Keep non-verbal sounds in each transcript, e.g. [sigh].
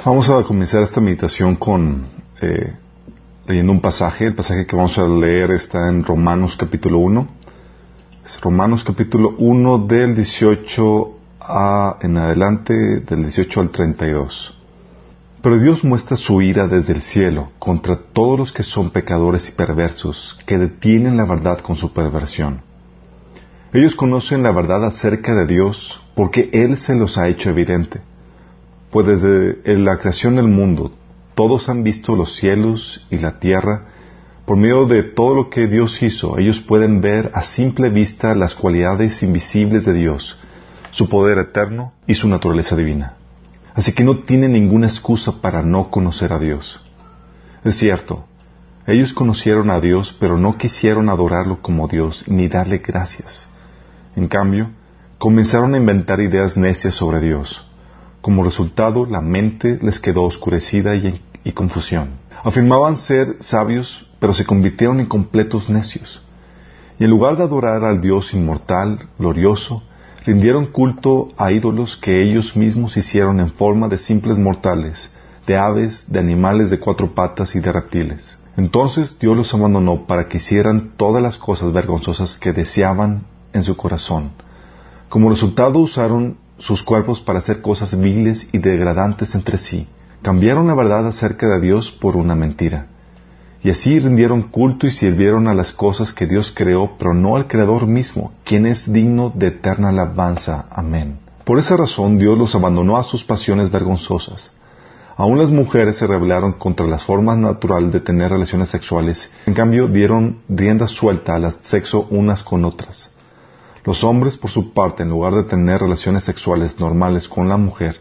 Vamos a comenzar esta meditación con eh, leyendo un pasaje. El pasaje que vamos a leer está en Romanos capítulo 1. Es Romanos capítulo 1 del 18 a, en adelante, del 18 al 32. Pero Dios muestra su ira desde el cielo contra todos los que son pecadores y perversos, que detienen la verdad con su perversión. Ellos conocen la verdad acerca de Dios porque Él se los ha hecho evidente. Pues desde la creación del mundo, todos han visto los cielos y la tierra. Por medio de todo lo que Dios hizo, ellos pueden ver a simple vista las cualidades invisibles de Dios, su poder eterno y su naturaleza divina. Así que no tienen ninguna excusa para no conocer a Dios. Es cierto, ellos conocieron a Dios, pero no quisieron adorarlo como Dios ni darle gracias. En cambio, comenzaron a inventar ideas necias sobre Dios. Como resultado, la mente les quedó oscurecida y, y confusión. Afirmaban ser sabios, pero se convirtieron en completos necios. Y en lugar de adorar al Dios inmortal, glorioso, rindieron culto a ídolos que ellos mismos hicieron en forma de simples mortales, de aves, de animales de cuatro patas y de reptiles. Entonces Dios los abandonó para que hicieran todas las cosas vergonzosas que deseaban en su corazón. Como resultado usaron sus cuerpos para hacer cosas viles y degradantes entre sí. Cambiaron la verdad acerca de Dios por una mentira. Y así rindieron culto y sirvieron a las cosas que Dios creó, pero no al Creador mismo, quien es digno de eterna alabanza. Amén. Por esa razón Dios los abandonó a sus pasiones vergonzosas. Aún las mujeres se rebelaron contra las formas naturales de tener relaciones sexuales, en cambio dieron rienda suelta al sexo unas con otras. Los hombres, por su parte, en lugar de tener relaciones sexuales normales con la mujer,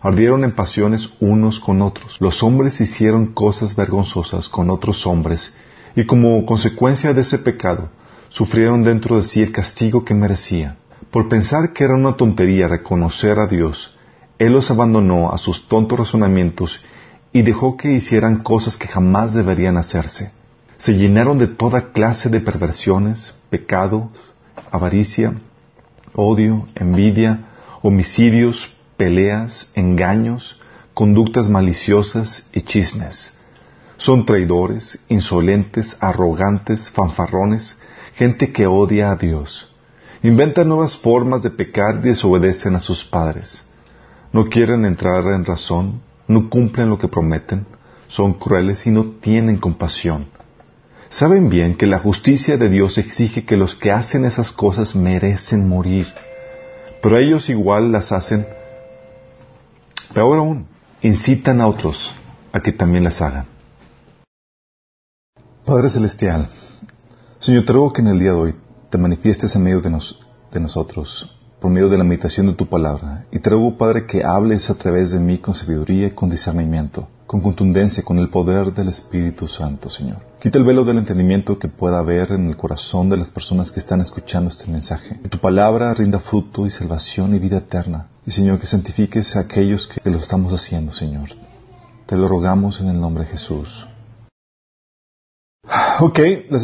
ardieron en pasiones unos con otros. Los hombres hicieron cosas vergonzosas con otros hombres y como consecuencia de ese pecado, sufrieron dentro de sí el castigo que merecía. Por pensar que era una tontería reconocer a Dios, Él los abandonó a sus tontos razonamientos y dejó que hicieran cosas que jamás deberían hacerse. Se llenaron de toda clase de perversiones, pecados, avaricia, odio, envidia, homicidios, peleas, engaños, conductas maliciosas y chismes. Son traidores, insolentes, arrogantes, fanfarrones, gente que odia a Dios. Inventan nuevas formas de pecar y desobedecen a sus padres. No quieren entrar en razón, no cumplen lo que prometen, son crueles y no tienen compasión. Saben bien que la justicia de Dios exige que los que hacen esas cosas merecen morir, pero ellos igual las hacen Peor aún, incitan a otros a que también las hagan. Padre Celestial, Señor, te ruego que en el día de hoy te manifiestes en medio de, de nosotros, por medio de la meditación de tu palabra. Y te ruego, Padre, que hables a través de mí con sabiduría y con discernimiento, con contundencia, con el poder del Espíritu Santo, Señor. Quita el velo del entendimiento que pueda haber en el corazón de las personas que están escuchando este mensaje. Que tu palabra rinda fruto y salvación y vida eterna. Y Señor, que santifiques a aquellos que lo estamos haciendo, Señor. Te lo rogamos en el nombre de Jesús. Ok, la,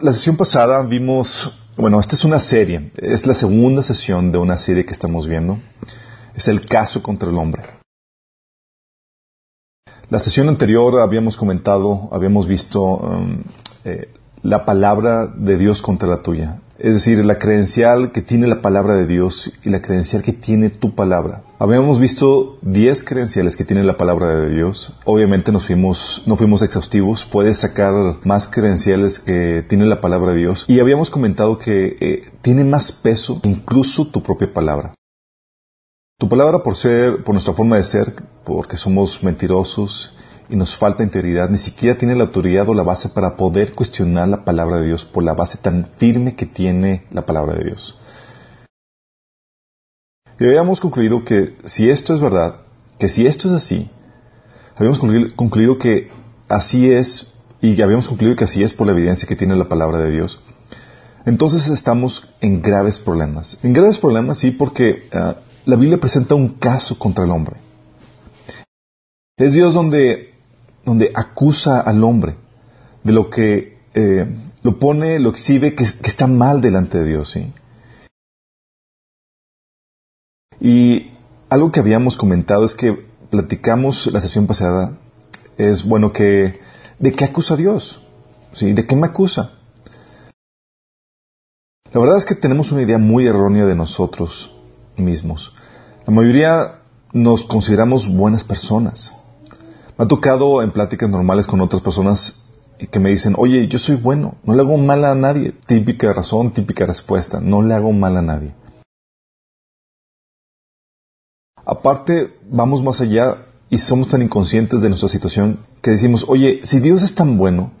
la sesión pasada vimos, bueno, esta es una serie, es la segunda sesión de una serie que estamos viendo. Es el caso contra el hombre. La sesión anterior habíamos comentado, habíamos visto um, eh, la palabra de Dios contra la tuya. Es decir, la credencial que tiene la palabra de Dios y la credencial que tiene tu palabra. Habíamos visto 10 credenciales que tiene la palabra de Dios. Obviamente nos fuimos, no fuimos exhaustivos. Puedes sacar más credenciales que tiene la palabra de Dios. Y habíamos comentado que eh, tiene más peso incluso tu propia palabra. Tu palabra por ser, por nuestra forma de ser, porque somos mentirosos y nos falta integridad, ni siquiera tiene la autoridad o la base para poder cuestionar la palabra de Dios por la base tan firme que tiene la palabra de Dios. Y habíamos concluido que si esto es verdad, que si esto es así, habíamos concluido que así es, y habíamos concluido que así es por la evidencia que tiene la palabra de Dios, entonces estamos en graves problemas. En graves problemas sí porque ah, la Biblia presenta un caso contra el hombre. Es Dios donde, donde acusa al hombre de lo que eh, lo pone, lo exhibe, que, está mal delante de Dios. ¿sí? Y algo que habíamos comentado es que platicamos la sesión pasada, es bueno que, ¿de qué acusa a Dios? ¿Sí? ¿De qué me acusa? La verdad es que tenemos una idea muy errónea de nosotros mismos. La mayoría nos consideramos buenas personas. Me ha tocado en pláticas normales con otras personas que me dicen, oye, yo soy bueno, no le hago mal a nadie. Típica razón, típica respuesta, no le hago mal a nadie. Aparte, vamos más allá y somos tan inconscientes de nuestra situación que decimos, oye, si Dios es tan bueno,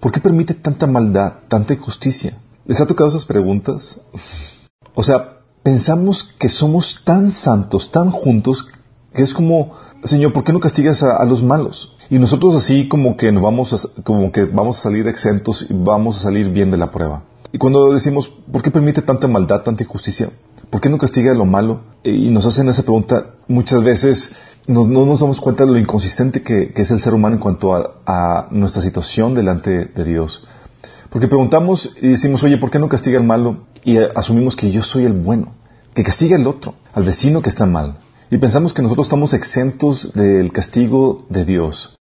¿por qué permite tanta maldad, tanta injusticia? ¿Les ha tocado esas preguntas? O sea, pensamos que somos tan santos, tan juntos, es como, Señor, ¿por qué no castigas a, los malos? Y nosotros así como que nos vamos a, como que vamos a salir exentos y vamos a salir bien de la prueba. Y cuando decimos, ¿por qué permite tanta maldad, tanta injusticia? ¿Por qué no castiga lo malo? Y nos hacen esa pregunta, muchas veces no, nos damos cuenta de lo inconsistente que, es el ser humano en cuanto a, nuestra situación delante de Dios. Porque preguntamos y decimos, oye, ¿por qué no castiga el malo? Y asumimos que yo soy el bueno, que castiga el otro, al vecino que está mal. Y pensamos que nosotros estamos exentos del castigo de Dios.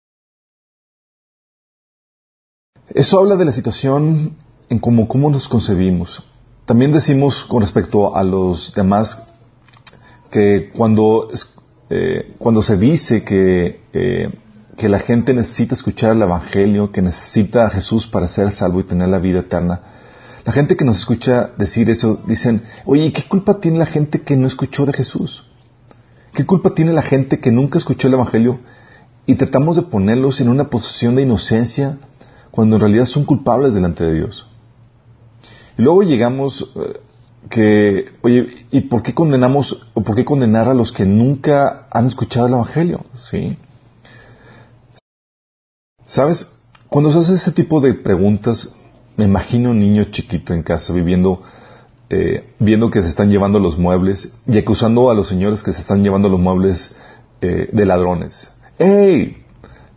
Eso habla de la situación en cómo, cómo nos concebimos. También decimos con respecto a los demás que cuando, eh, cuando se dice que, eh, que la gente necesita escuchar el Evangelio, que necesita a Jesús para ser salvo y tener la vida eterna, la gente que nos escucha decir eso dicen, oye, ¿qué culpa tiene la gente que no escuchó de Jesús? ¿Qué culpa tiene la gente que nunca escuchó el Evangelio? Y tratamos de ponerlos en una posición de inocencia cuando en realidad son culpables delante de Dios. Y luego llegamos eh, que, oye, ¿y por qué condenamos o por qué condenar a los que nunca han escuchado el Evangelio? ¿Sí? ¿Sabes? Cuando se hace ese tipo de preguntas, me imagino un niño chiquito en casa viviendo, eh, viendo que se están llevando los muebles y acusando a los señores que se están llevando los muebles eh, de ladrones. ¡Ey!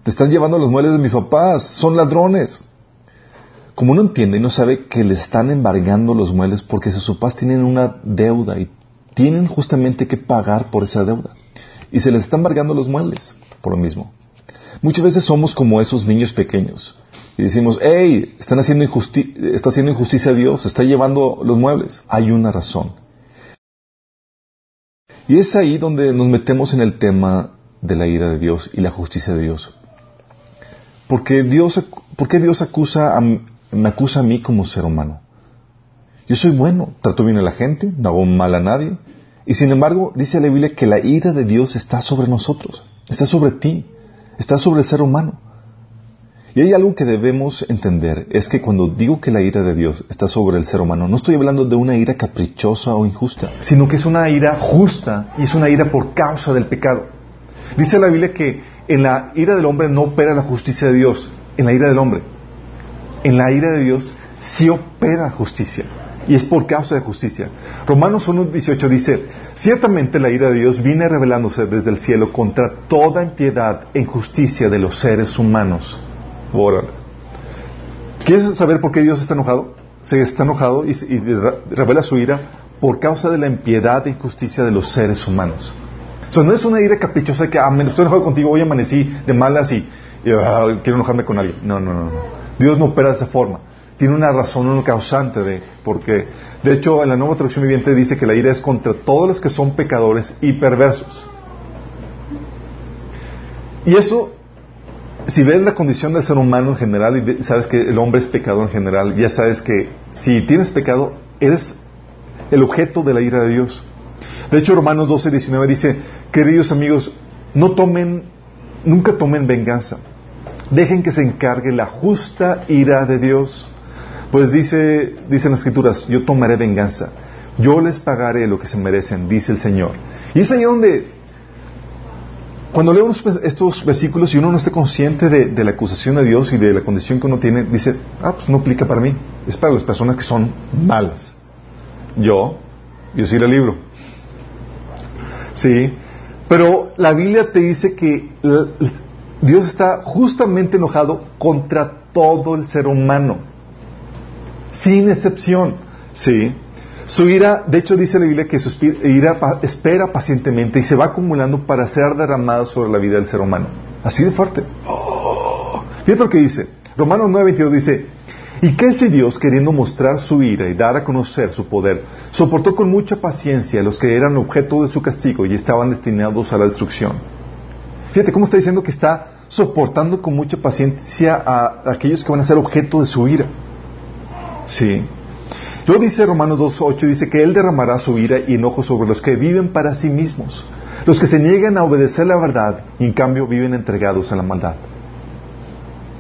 Te están llevando los muebles de mis papás, son ladrones. Como no entiende y no sabe que le están embargando los muebles porque sus papás tienen una deuda y tienen justamente que pagar por esa deuda. Y se les están embargando los muebles por lo mismo. Muchas veces somos como esos niños pequeños y decimos, hey, están haciendo está haciendo injusticia a Dios, está llevando los muebles. Hay una razón. Y es ahí donde nos metemos en el tema de la ira de Dios y la justicia de Dios. Porque Dios, ¿Por qué Dios acusa a, me acusa a mí como ser humano. Yo soy bueno, trato bien a la gente, no hago mal a nadie. Y sin embargo, dice la Biblia que la ira de Dios está sobre nosotros, está sobre ti, está sobre el ser humano. Y hay algo que debemos entender, es que cuando digo que la ira de Dios está sobre el ser humano, no estoy hablando de una ira caprichosa o injusta, sino que es una ira justa y es una ira por causa del pecado. Dice la Biblia que en la ira del hombre no opera la justicia de Dios, en la ira del hombre en la ira de Dios sí opera justicia. Y es por causa de justicia. Romanos 1.18 dice, ciertamente la ira de Dios viene revelándose desde el cielo contra toda impiedad e injusticia de los seres humanos. ¿Quieres saber por qué Dios está enojado? Se está enojado y, revela su ira por causa de la impiedad e injusticia de los seres humanos. O no es una ira caprichosa que, ah, me estoy enojado contigo, hoy amanecí de malas y, ah, quiero enojarme con alguien. No, no, no, no. Dios no opera de esa forma. Tiene una razón, un causante de porque de hecho en la nueva traducción viviente dice que la ira es contra todos los que son pecadores y perversos. Y eso, si ves la condición del ser humano en general y sabes que el hombre es pecador en general, ya sabes que si tienes pecado, eres el objeto de la ira de Dios. De hecho, Romanos 12, 19 dice, queridos amigos, no tomen, nunca tomen venganza Dejen que se encargue la justa ira de Dios. Pues dice, dicen las escrituras, yo tomaré venganza. Yo les pagaré lo que se merecen, dice el Señor. Y es ahí donde, cuando leemos estos versículos y uno no esté consciente de, la acusación de Dios y de la condición que uno tiene, dice, ah, pues no aplica para mí. Es para las personas que son malas. Yo, yo sí la libro. Sí. Pero la Biblia te dice que Dios está justamente enojado contra todo el ser humano, sin excepción. ¿Sí? Su ira, de hecho dice la Biblia que su ira espera pacientemente y se va acumulando para ser derramada sobre la vida del ser humano. Así de fuerte. Fíjate lo que dice. Romanos 9:22 dice, ¿y qué si Dios, queriendo mostrar su ira y dar a conocer su poder, soportó con mucha paciencia a los que eran objeto de su castigo y estaban destinados a la destrucción? Fíjate cómo está diciendo que está soportando con mucha paciencia a aquellos que van a ser objeto de su ira. Sí. Luego dice Romanos 2.8, dice que Él derramará su ira y enojo sobre los que viven para sí mismos, los que se niegan a obedecer la verdad y en cambio viven entregados a la maldad.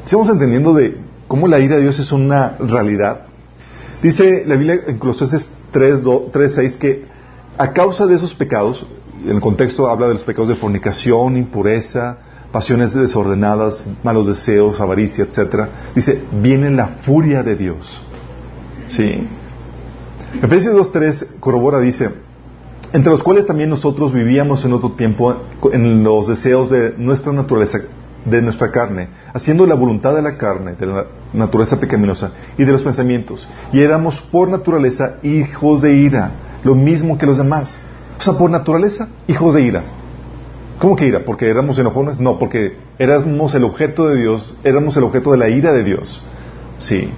Estamos entendiendo de cómo la ira de Dios es una realidad. Dice la Biblia en Colosenses 3.6 que a causa de esos pecados, en el contexto habla de los pecados de fornicación, impureza, pasiones desordenadas, malos deseos, avaricia, etc. Dice, viene la furia de Dios. ¿Sí? Efesios 2.3 corrobora, dice, entre los cuales también nosotros vivíamos en otro tiempo en los deseos de nuestra naturaleza, de nuestra carne, haciendo la voluntad de la carne, de la naturaleza pecaminosa y de los pensamientos. Y éramos por naturaleza hijos de ira, lo mismo que los demás. O sea, por naturaleza, hijos de ira. ¿Cómo que ira? ¿Porque éramos enojones? No, porque éramos el objeto de Dios, éramos el objeto de la ira de Dios. Sí.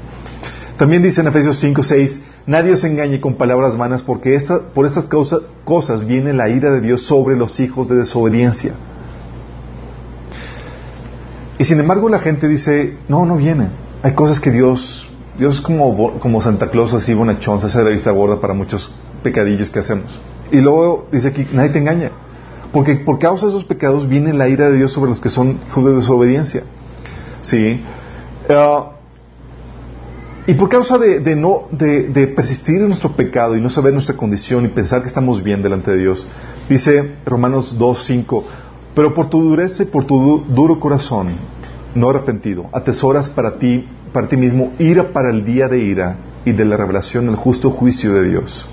También dice en Efesios 5, 6, nadie os engañe con palabras vanas, porque por estas cosas viene la ira de Dios sobre los hijos de desobediencia. Y sin embargo la gente dice, no, no viene. Hay cosas que Dios, Dios es como, como Santa Claus, así bonachón, se hace de la vista gorda para muchos pecadillos que hacemos. Y luego dice aquí, nadie te engaña. Porque por causa de esos pecados viene la ira de Dios sobre los que son hijos de desobediencia. ¿Sí? Ah, y por causa de, no, de, persistir en nuestro pecado y no saber nuestra condición y pensar que estamos bien delante de Dios, dice Romanos 2.5, pero por tu dureza y por tu duro corazón, no arrepentido, atesoras para ti, para ti mismo, ira para el día de ira y de la revelación del justo juicio de Dios.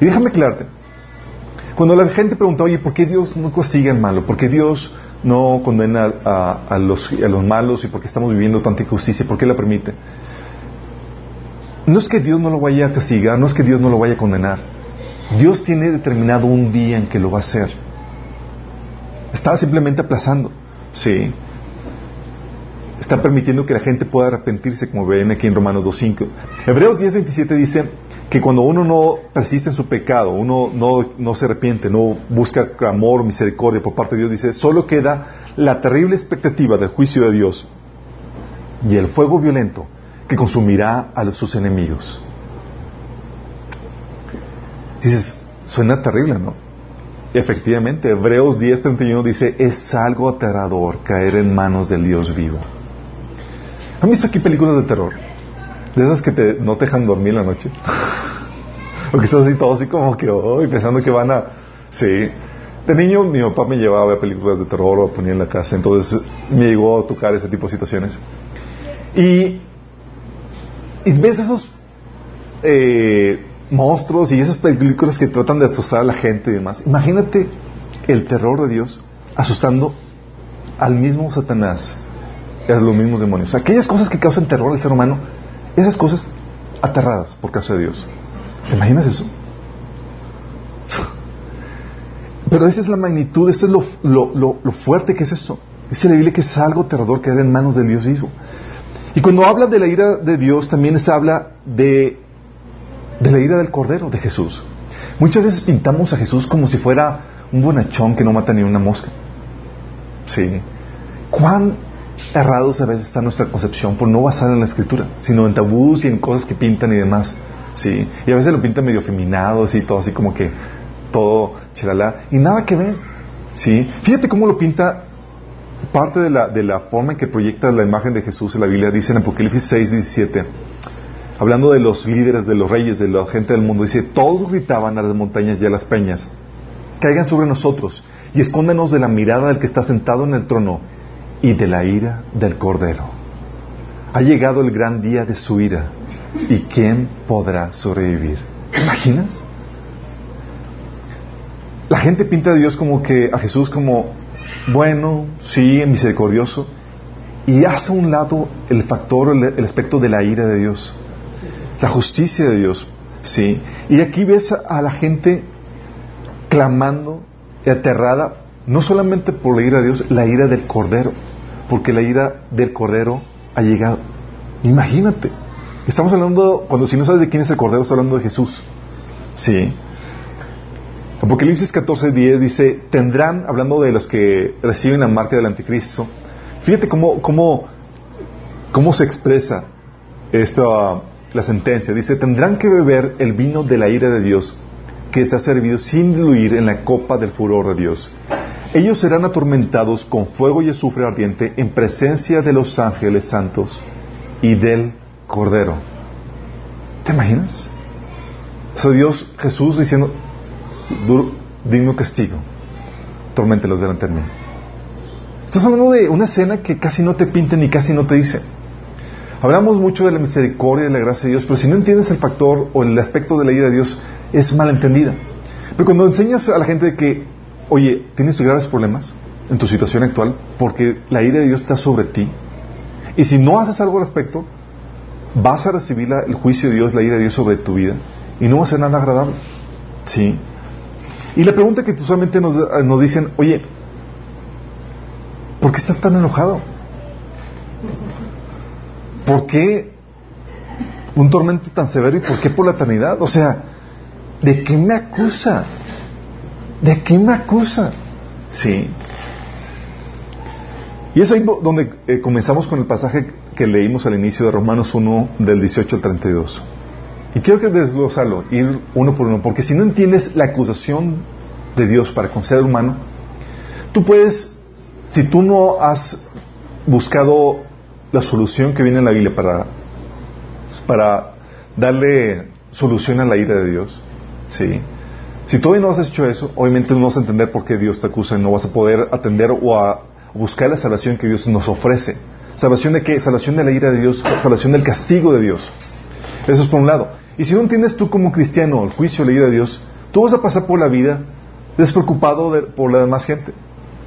Y déjame aclararte, cuando la gente pregunta, oye, ¿por qué Dios no castiga al malo? ¿Por qué Dios no condena a, los, a los malos y por qué estamos viviendo tanta injusticia? ¿Por qué la permite? No es que Dios no lo vaya a castigar, no es que Dios no lo vaya a condenar. Dios tiene determinado un día en que lo va a hacer. Está simplemente aplazando. Sí. Está permitiendo que la gente pueda arrepentirse, como ven aquí en Romanos 2.5. Hebreos 10.27 dice que cuando uno no persiste en su pecado, uno no, no se arrepiente, no busca amor misericordia por parte de Dios, dice, solo queda la terrible expectativa del juicio de Dios y el fuego violento que consumirá a sus enemigos. Dices, suena terrible, ¿no? Efectivamente, Hebreos 10:31 dice, es algo aterrador caer en manos del Dios vivo. ¿Han visto aquí películas de terror? De esas que te, no te dejan dormir la noche. [laughs] o que estás así todo así como que, hoy pensando que van a... Sí. De niño mi papá me llevaba a ver películas de terror o ponía en la casa, entonces me llegó a tocar ese tipo de situaciones. Y y ves esos eh, monstruos y esas películas que tratan de asustar a la gente y demás. Imagínate el terror de Dios asustando al mismo Satanás y a los mismos demonios. Aquellas cosas que causan terror al ser humano, esas cosas aterradas por causa de Dios. ¿Te imaginas eso? Pero esa es la magnitud, eso es lo, fuerte que es esto. Dice la Biblia que es algo aterrador caer en manos del Dios vivo. Y cuando habla de la ira de Dios, también se habla de, de la ira del Cordero de Jesús. Muchas veces pintamos a Jesús como si fuera un bonachón que no mata ni una mosca. Sí. ¿Cuán errados a veces está nuestra concepción por no basar en la escritura, sino en tabús y en cosas que pintan y demás? Sí. Y a veces lo pintan medio afeminado, así, todo así como que todo chalala, y nada que ver. Sí. Fíjate cómo lo pinta parte de la, de la forma en que proyecta la imagen de Jesús en la Biblia, dice en Apocalipsis 6, 17, hablando de los líderes, de los reyes, de la gente del mundo, dice, todos gritaban a las montañas y a las peñas, caigan sobre nosotros y escóndanos de la mirada del que está sentado en el trono y de la ira del Cordero. Ha llegado el gran día de su ira y ¿quién podrá sobrevivir? ¿Te imaginas? La gente pinta a Dios como que, a Jesús como bueno, sí, misericordioso, y hace a un lado el factor, el, aspecto de la ira de Dios, la justicia de Dios. Sí. Y aquí ves a la gente clamando y aterrada, no solamente por la ira de Dios, la ira del Cordero, porque la ira del Cordero ha llegado. Imagínate. Estamos hablando, cuando si no sabes de quién es el Cordero, estás hablando de Jesús. Sí. Apocalipsis 14:10 dice, tendrán, hablando de los que reciben la marca del anticristo, fíjate cómo, cómo, cómo se expresa esta, la sentencia. Dice, tendrán que beber el vino de la ira de Dios, que se ha servido sin diluir en la copa del furor de Dios. Ellos serán atormentados con fuego y azufre ardiente en presencia de los ángeles santos y del Cordero. ¿Te imaginas? O Dios, Jesús diciendo, digno castigo, tormentelos delante de mí. Estás hablando de una escena que casi no te pinta ni casi no te dice. Hablamos mucho de la misericordia y de la gracia de Dios, pero si no entiendes el factor o el aspecto de la ira de Dios, es malentendida. Pero cuando enseñas a la gente que, oye, tienes graves problemas en tu situación actual, porque la ira de Dios está sobre ti, y si no haces algo al respecto, vas a recibir el juicio de Dios, la ira de Dios sobre tu vida, y no va a ser nada agradable. ¿Sí? Y la pregunta que usualmente nos, nos dicen, oye, ¿por qué estás tan enojado? ¿Por qué un tormento tan severo y por qué por la eternidad? O sea, ¿de qué me acusa? ¿De qué me acusa? Sí. Y es ahí donde eh, comenzamos con el pasaje que leímos al inicio de Romanos 1 del 18 al 32. Y quiero que desglosarlo, ir uno por uno, porque si no entiendes la acusación de Dios para con ser humano, tú puedes, si tú no has buscado la solución que viene en la Biblia para, para darle solución a la ira de Dios, ¿sí? Si todavía no has hecho eso, obviamente no vas a entender por qué Dios te acusa y no vas a poder atender o a buscar la salvación que Dios nos ofrece. ¿Salvación de qué? Salvación de la ira de Dios, salvación del castigo de Dios. Eso es por un lado. Y si no entiendes tú como cristiano el juicio, la ira de Dios, tú vas a pasar por la vida despreocupado por la demás gente.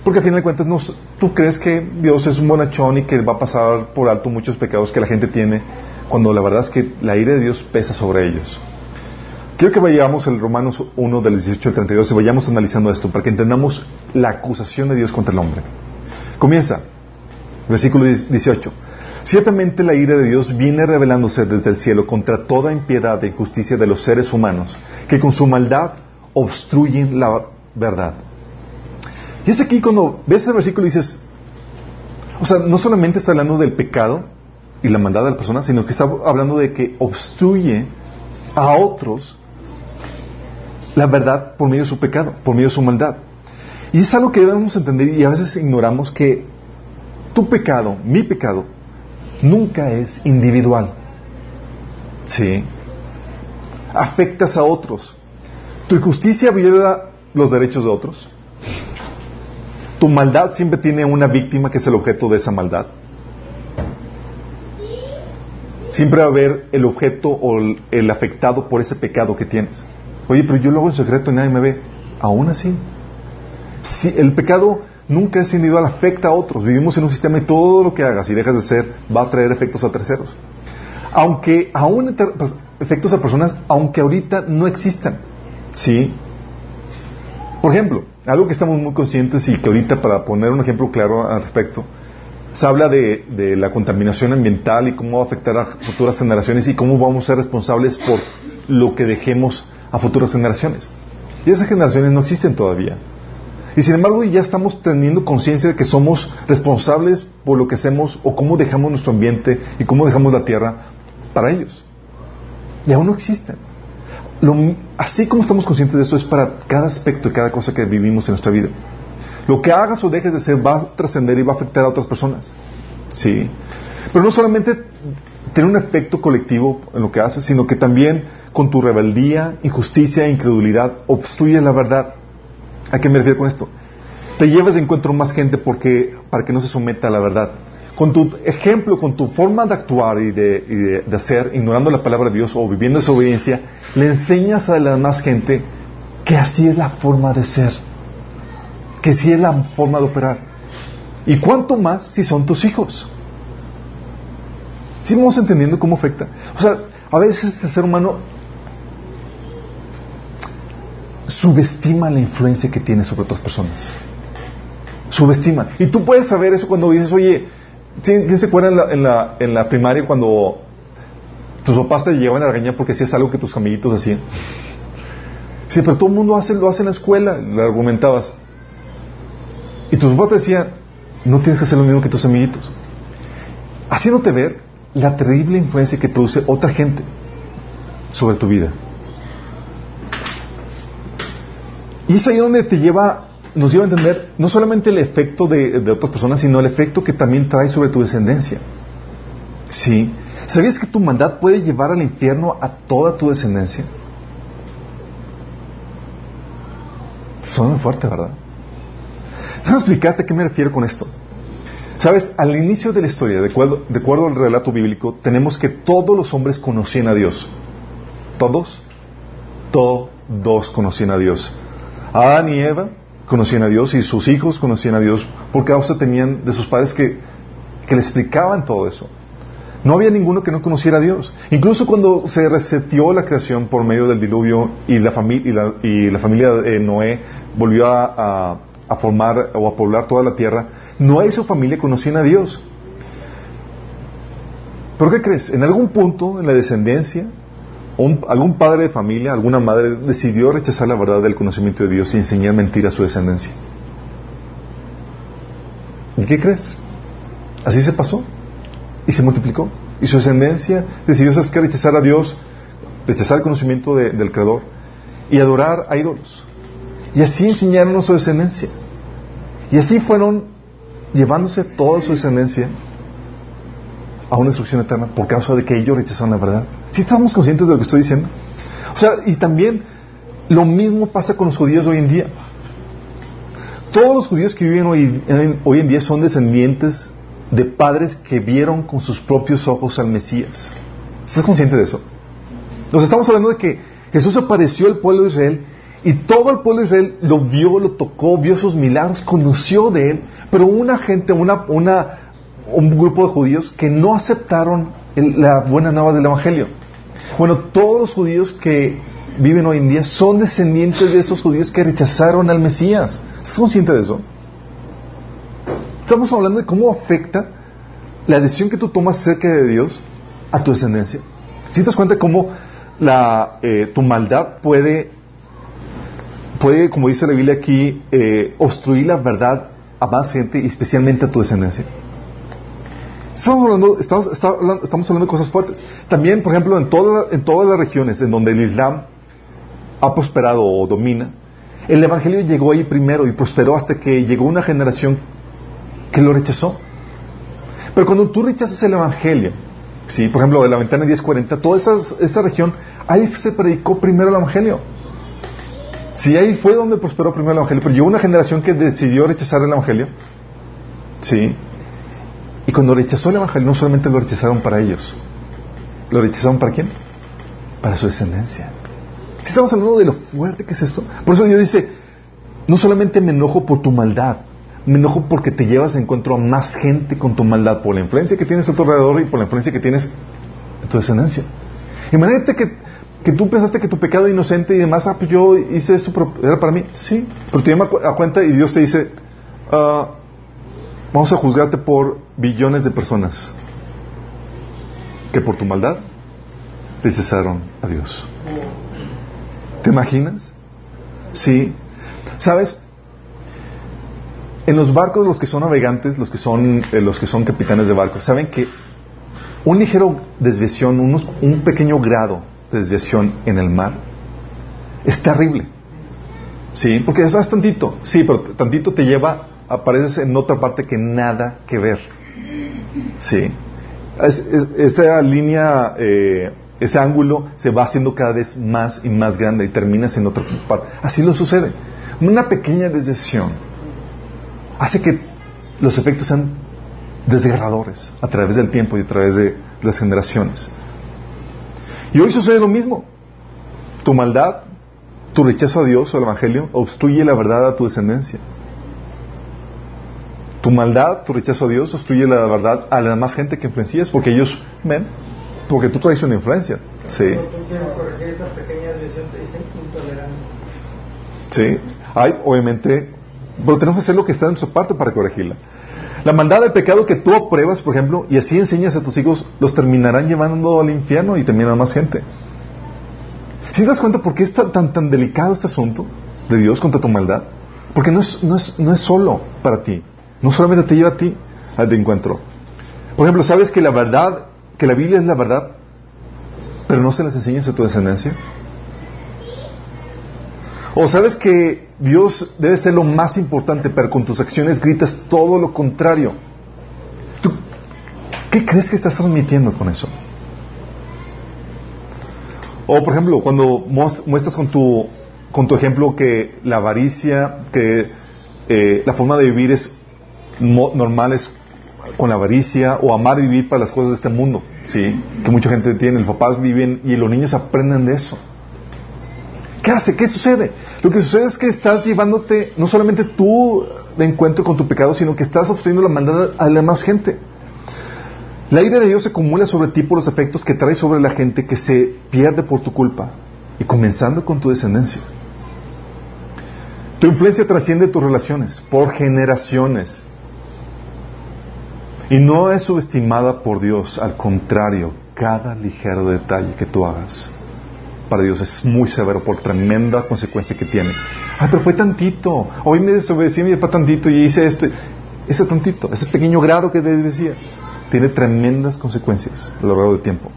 Porque al final de cuentas no, tú crees que Dios es un bonachón y que va a pasar por alto muchos pecados que la gente tiene, cuando la verdad es que la ira de Dios pesa sobre ellos. Quiero que vayamos al Romanos 1 del 18 al 32 y vayamos analizando esto para que entendamos la acusación de Dios contra el hombre. Comienza, versículo 18. Ciertamente la ira de Dios viene revelándose desde el cielo contra toda impiedad e injusticia de los seres humanos, que con su maldad obstruyen la verdad. Y es aquí cuando ves el versículo y dices, o sea, no solamente está hablando del pecado y la maldad de la persona, sino que está hablando de que obstruye a otros la verdad por medio de su pecado, por medio de su maldad. Y es algo que debemos entender y a veces ignoramos que tu pecado, mi pecado, nunca es individual. ¿Sí? Afectas a otros. Tu injusticia viola los derechos de otros. Tu maldad siempre tiene una víctima que es el objeto de esa maldad. Siempre va a haber el objeto o el, afectado por ese pecado que tienes. Oye, pero yo lo hago en secreto y nadie me ve. Aún así. Si el pecado nunca es individual, afecta a otros. Vivimos en un sistema y todo lo que hagas y dejas de ser va a traer efectos a terceros. Aunque aún pues, efectos a personas, aunque ahorita no existan. ¿Sí? Por ejemplo, algo que estamos muy conscientes y que ahorita para poner un ejemplo claro al respecto, se habla de, de, la contaminación ambiental y cómo va a afectar a futuras generaciones y cómo vamos a ser responsables por lo que dejemos a futuras generaciones. Y esas generaciones no existen todavía. Y sin embargo ya estamos teniendo conciencia de que somos responsables por lo que hacemos o cómo dejamos nuestro ambiente y cómo dejamos la tierra para ellos. Y aún no existen. así como estamos conscientes de eso es para cada aspecto y cada cosa que vivimos en nuestra vida. Lo que hagas o dejes de ser va a trascender y va a afectar a otras personas. ¿Sí? Pero no solamente tiene un efecto colectivo en lo que haces, sino que también con tu rebeldía, injusticia e incredulidad obstruye la verdad. ¿A qué me refiero con esto? Te llevas de encuentro más gente porque, para que no se someta a la verdad. Con tu ejemplo, con tu forma de actuar y de, hacer, ignorando la palabra de Dios o viviendo esa obediencia, le enseñas a la demás gente que así es la forma de ser, que así es la forma de operar. ¿Y cuánto más si son tus hijos? ¿Sí vamos entendiendo cómo afecta? O sea, a veces el ser humano subestiman la influencia que tiene sobre otras personas. Subestiman. Y tú puedes saber eso cuando dices, oye, ¿quién se acuerda en la, en la, primaria cuando tus papás te llevaban a regañar porque hacías algo que tus amiguitos hacían? Sí, pero todo el mundo lo hace en la escuela, le argumentabas. Y tus papás te decían, no tienes que hacer lo mismo que tus amiguitos. Haciéndote ver la terrible influencia que produce otra gente sobre tu vida. Y es ahí donde te lleva, nos lleva a entender no solamente el efecto de, otras personas, sino el efecto que también trae sobre tu descendencia. ¿Sí? ¿Sabías que tu maldad puede llevar al infierno a toda tu descendencia? Suena fuerte, ¿verdad? Déjame explicarte a qué me refiero con esto. Sabes, al inicio de la historia, de acuerdo, de acuerdo, al relato bíblico, tenemos que todos los hombres conocían a Dios. ¿Todos? Todos conocían a Dios. Adán y Eva conocían a Dios y sus hijos conocían a Dios por causa tenían de sus padres que, que le explicaban todo eso. No había ninguno que no conociera a Dios. Incluso cuando se resetió la creación por medio del diluvio y la, familia y la, familia de Noé volvió a, a, formar o a poblar toda la tierra, Noé y su familia conocían a Dios. ¿Pero qué crees? En algún punto en la descendencia algún padre de familia, alguna madre decidió rechazar la verdad del conocimiento de Dios y enseñar mentira a su descendencia. ¿Y qué crees? Así se pasó y se multiplicó. Y su descendencia decidió rechazar a Dios, rechazar el conocimiento del Creador y adorar a ídolos. Y así enseñaron a su descendencia. Y así fueron llevándose toda su descendencia a una destrucción eterna por causa de que ellos rechazaron la verdad. ¿Sí estamos conscientes de lo que estoy diciendo? O sea, y también lo mismo pasa con los judíos hoy en día. Todos los judíos que viven hoy, hoy en día son descendientes de padres que vieron con sus propios ojos al Mesías. ¿Estás consciente de eso? Nos estamos hablando de que Jesús apareció al pueblo de Israel y todo el pueblo de Israel lo vio, lo tocó, vio sus milagros, conoció de él, pero una gente, una, una, un grupo de judíos que no aceptaron la buena nueva del Evangelio. Bueno, todos los judíos que viven hoy en día son descendientes de esos judíos que rechazaron al Mesías. ¿Estás consciente de eso? Estamos hablando de cómo afecta la decisión que tú tomas acerca de Dios a tu descendencia. Si te cuenta cómo la, eh, tu maldad puede, puede, como dice la Biblia aquí, eh, obstruir la verdad a más gente y especialmente a tu descendencia. Estamos hablando, estamos, estamos hablando de cosas fuertes. También, por ejemplo, en, en todas las regiones en donde el Islam ha prosperado o domina, el Evangelio llegó ahí primero y prosperó hasta que llegó una generación que lo rechazó. Pero cuando tú rechazas el Evangelio, ¿sí? por ejemplo, de la ventana 1040, toda esa, esa región, ahí se predicó primero el Evangelio. Sí, ahí fue donde prosperó primero el Evangelio, pero llegó una generación que decidió rechazar el Evangelio. Sí. Cuando rechazó el Evangelio, no solamente lo rechazaron para ellos, ¿lo rechazaron para quién? Para su descendencia. Estamos hablando de lo fuerte que es esto. Por eso Dios dice, no solamente me enojo por tu maldad, me enojo porque te llevas a encuentro a más gente con tu maldad, por la influencia que tienes a tu alrededor y por la influencia que tienes en tu descendencia. Imagínate que, que tú pensaste que tu pecado inocente y demás, ah, pues yo hice esto, pero era para mí. Sí, pero te llamas a cuenta y Dios te dice, ah, vamos a juzgarte por billones de personas que por tu maldad te cesaron a Dios. ¿Te imaginas? Sí. ¿Sabes? En los barcos, los que son navegantes, los que son, eh, los que son capitanes de barcos, saben que un ligero desviación, un pequeño grado de desviación en el mar es terrible. Sí, porque eso es tantito. Sí, pero tantito te lleva apareces en otra parte que nada que ver. ¿Sí? esa línea, eh, ese ángulo se va haciendo cada vez más y más grande y terminas en otra parte. Así lo sucede. Una pequeña desviación hace que los efectos sean desgarradores a través del tiempo y a través de las generaciones. Y hoy sucede lo mismo. Tu maldad, tu rechazo a Dios o al Evangelio obstruye la verdad a tu descendencia. Tu maldad, tu rechazo a Dios, obstruye la verdad a la demás gente que influencias porque ellos ven, porque tú traes una influencia. Sí. Sí, hay, obviamente, pero tenemos que hacer lo que está en nuestra parte para corregirla. La maldad del pecado que tú apruebas, por ejemplo, y así enseñas a tus hijos, los terminarán llevando al infierno y también a más gente. ¿Si te das cuenta por qué es tan, tan, tan delicado este asunto de Dios contra tu maldad? Porque no es, no, es, no es solo para ti. No solamente te lleva a ti al de encuentro. Por ejemplo, ¿sabes que la verdad, que la Biblia es la verdad, pero no se las enseñas a tu descendencia? ¿O sabes que Dios debe ser lo más importante, pero con tus acciones gritas todo lo contrario? ¿Tú qué crees que estás transmitiendo con eso? O, por ejemplo, cuando muestras con tu, con tu ejemplo que la avaricia, que eh, la forma de vivir es normal es con la avaricia o amar y vivir para las cosas de este mundo, ¿sí? Que mucha gente tiene, los papás viven y los niños aprenden de eso. ¿Qué hace? ¿Qué sucede? Lo que sucede es que estás llevándote no solamente tú de encuentro con tu pecado, sino que estás obstruyendo la maldad a la más gente. La ira de Dios se acumula sobre ti por los efectos que trae sobre la gente que se pierde por tu culpa, y comenzando con tu descendencia. Tu influencia trasciende tus relaciones por generaciones y no es subestimada por Dios, al contrario, cada ligero detalle que tú hagas para Dios es muy severo por tremenda consecuencia que tiene. Ah, pero fue tantito. Hoy me desobedecí mi papá tantito y hice esto. Ese tantito, ese pequeño grado que desobedecías, tiene tremendas consecuencias a lo largo del tiempo.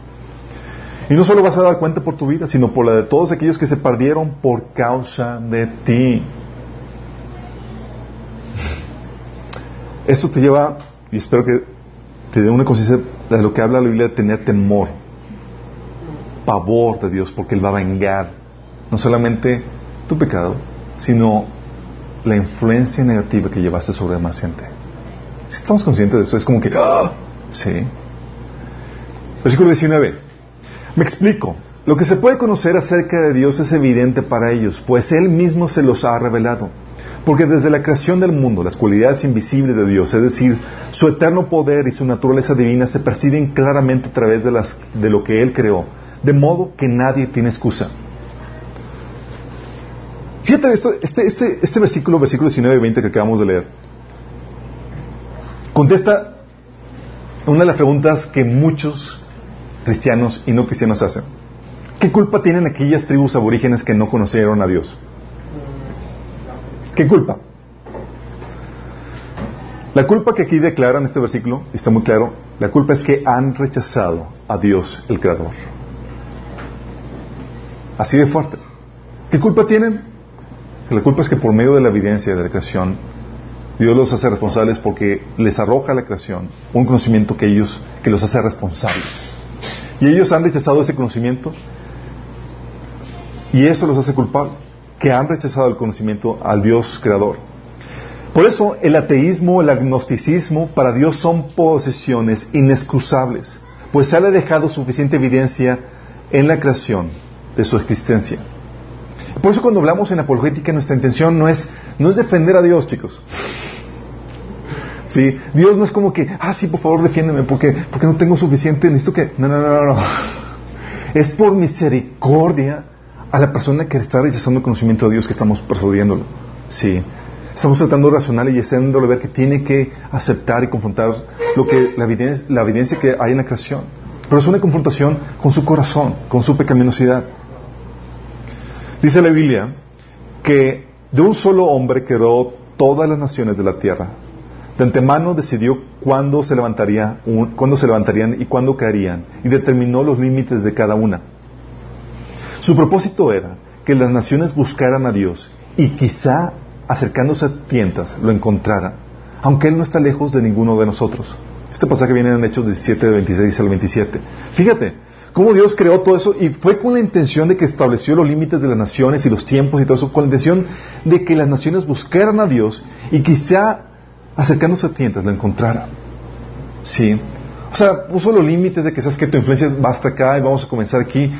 Y no solo vas a dar cuenta por tu vida, sino por la de todos aquellos que se perdieron por causa de ti. Esto te lleva, y espero que te dé una conciencia de lo que habla la Biblia de tener temor, pavor de Dios, porque Él va a vengar no solamente tu pecado, sino la influencia negativa que llevaste sobre más gente. Si estamos conscientes de eso, es como que, ¡ah! Sí. Versículo 19. Me explico. Lo que se puede conocer acerca de Dios es evidente para ellos, pues Él mismo se los ha revelado. Porque desde la creación del mundo, las cualidades invisibles de Dios, es decir, su eterno poder y su naturaleza divina, se perciben claramente a través de, las, de lo que Él creó, de modo que nadie tiene excusa. Fíjate esto, este, este, este versículo, versículo 19 y 20 que acabamos de leer, contesta una de las preguntas que muchos cristianos y no cristianos hacen. ¿Qué culpa tienen aquellas tribus aborígenes que no conocieron a Dios? ¿Qué culpa? La culpa que aquí declara en este versículo, está muy claro, la culpa es que han rechazado a Dios el Creador. Así de fuerte. ¿Qué culpa tienen? La culpa es que por medio de la evidencia de la creación, Dios los hace responsables porque les arroja a la creación un conocimiento que ellos, que los hace responsables. Y ellos han rechazado ese conocimiento y eso los hace culpables, que han rechazado el conocimiento al Dios creador. Por eso el ateísmo, el agnosticismo para Dios son posiciones inexcusables, pues se le ha dejado suficiente evidencia en la creación de su existencia. Por eso cuando hablamos en apologética nuestra intención no es, no es defender a Dios, chicos. Sí, Dios no es como que, ah, sí, por favor, defiéndeme porque, porque no tengo suficiente, necesito que... No, no, no, no. Es por misericordia a la persona que está rechazando el conocimiento de Dios que estamos persuadiéndolo. Sí. Estamos tratando de racional y haciéndole ver que tiene que aceptar y confrontar lo que, la, evidencia, la evidencia que hay en la creación. Pero es una confrontación con su corazón, con su pecaminosidad. Dice la Biblia que de un solo hombre creó todas las naciones de la tierra. De antemano decidió cuándo se, levantaría cuándo se levantarían y cuándo caerían, y determinó los límites de cada una. Su propósito era que las naciones buscaran a Dios y quizá acercándose a tientas lo encontraran, aunque Él no está lejos de ninguno de nosotros. Este pasaje viene en Hechos 17, de 26 al 27. Fíjate, cómo Dios creó todo eso y fue con la intención de que estableció los límites de las naciones y los tiempos y todo eso, con la intención de que las naciones buscaran a Dios y quizá acercándose a tientas lo encontraran. Sí. O sea, puso los límites de que sabes que tu influencia va hasta acá y vamos a comenzar aquí,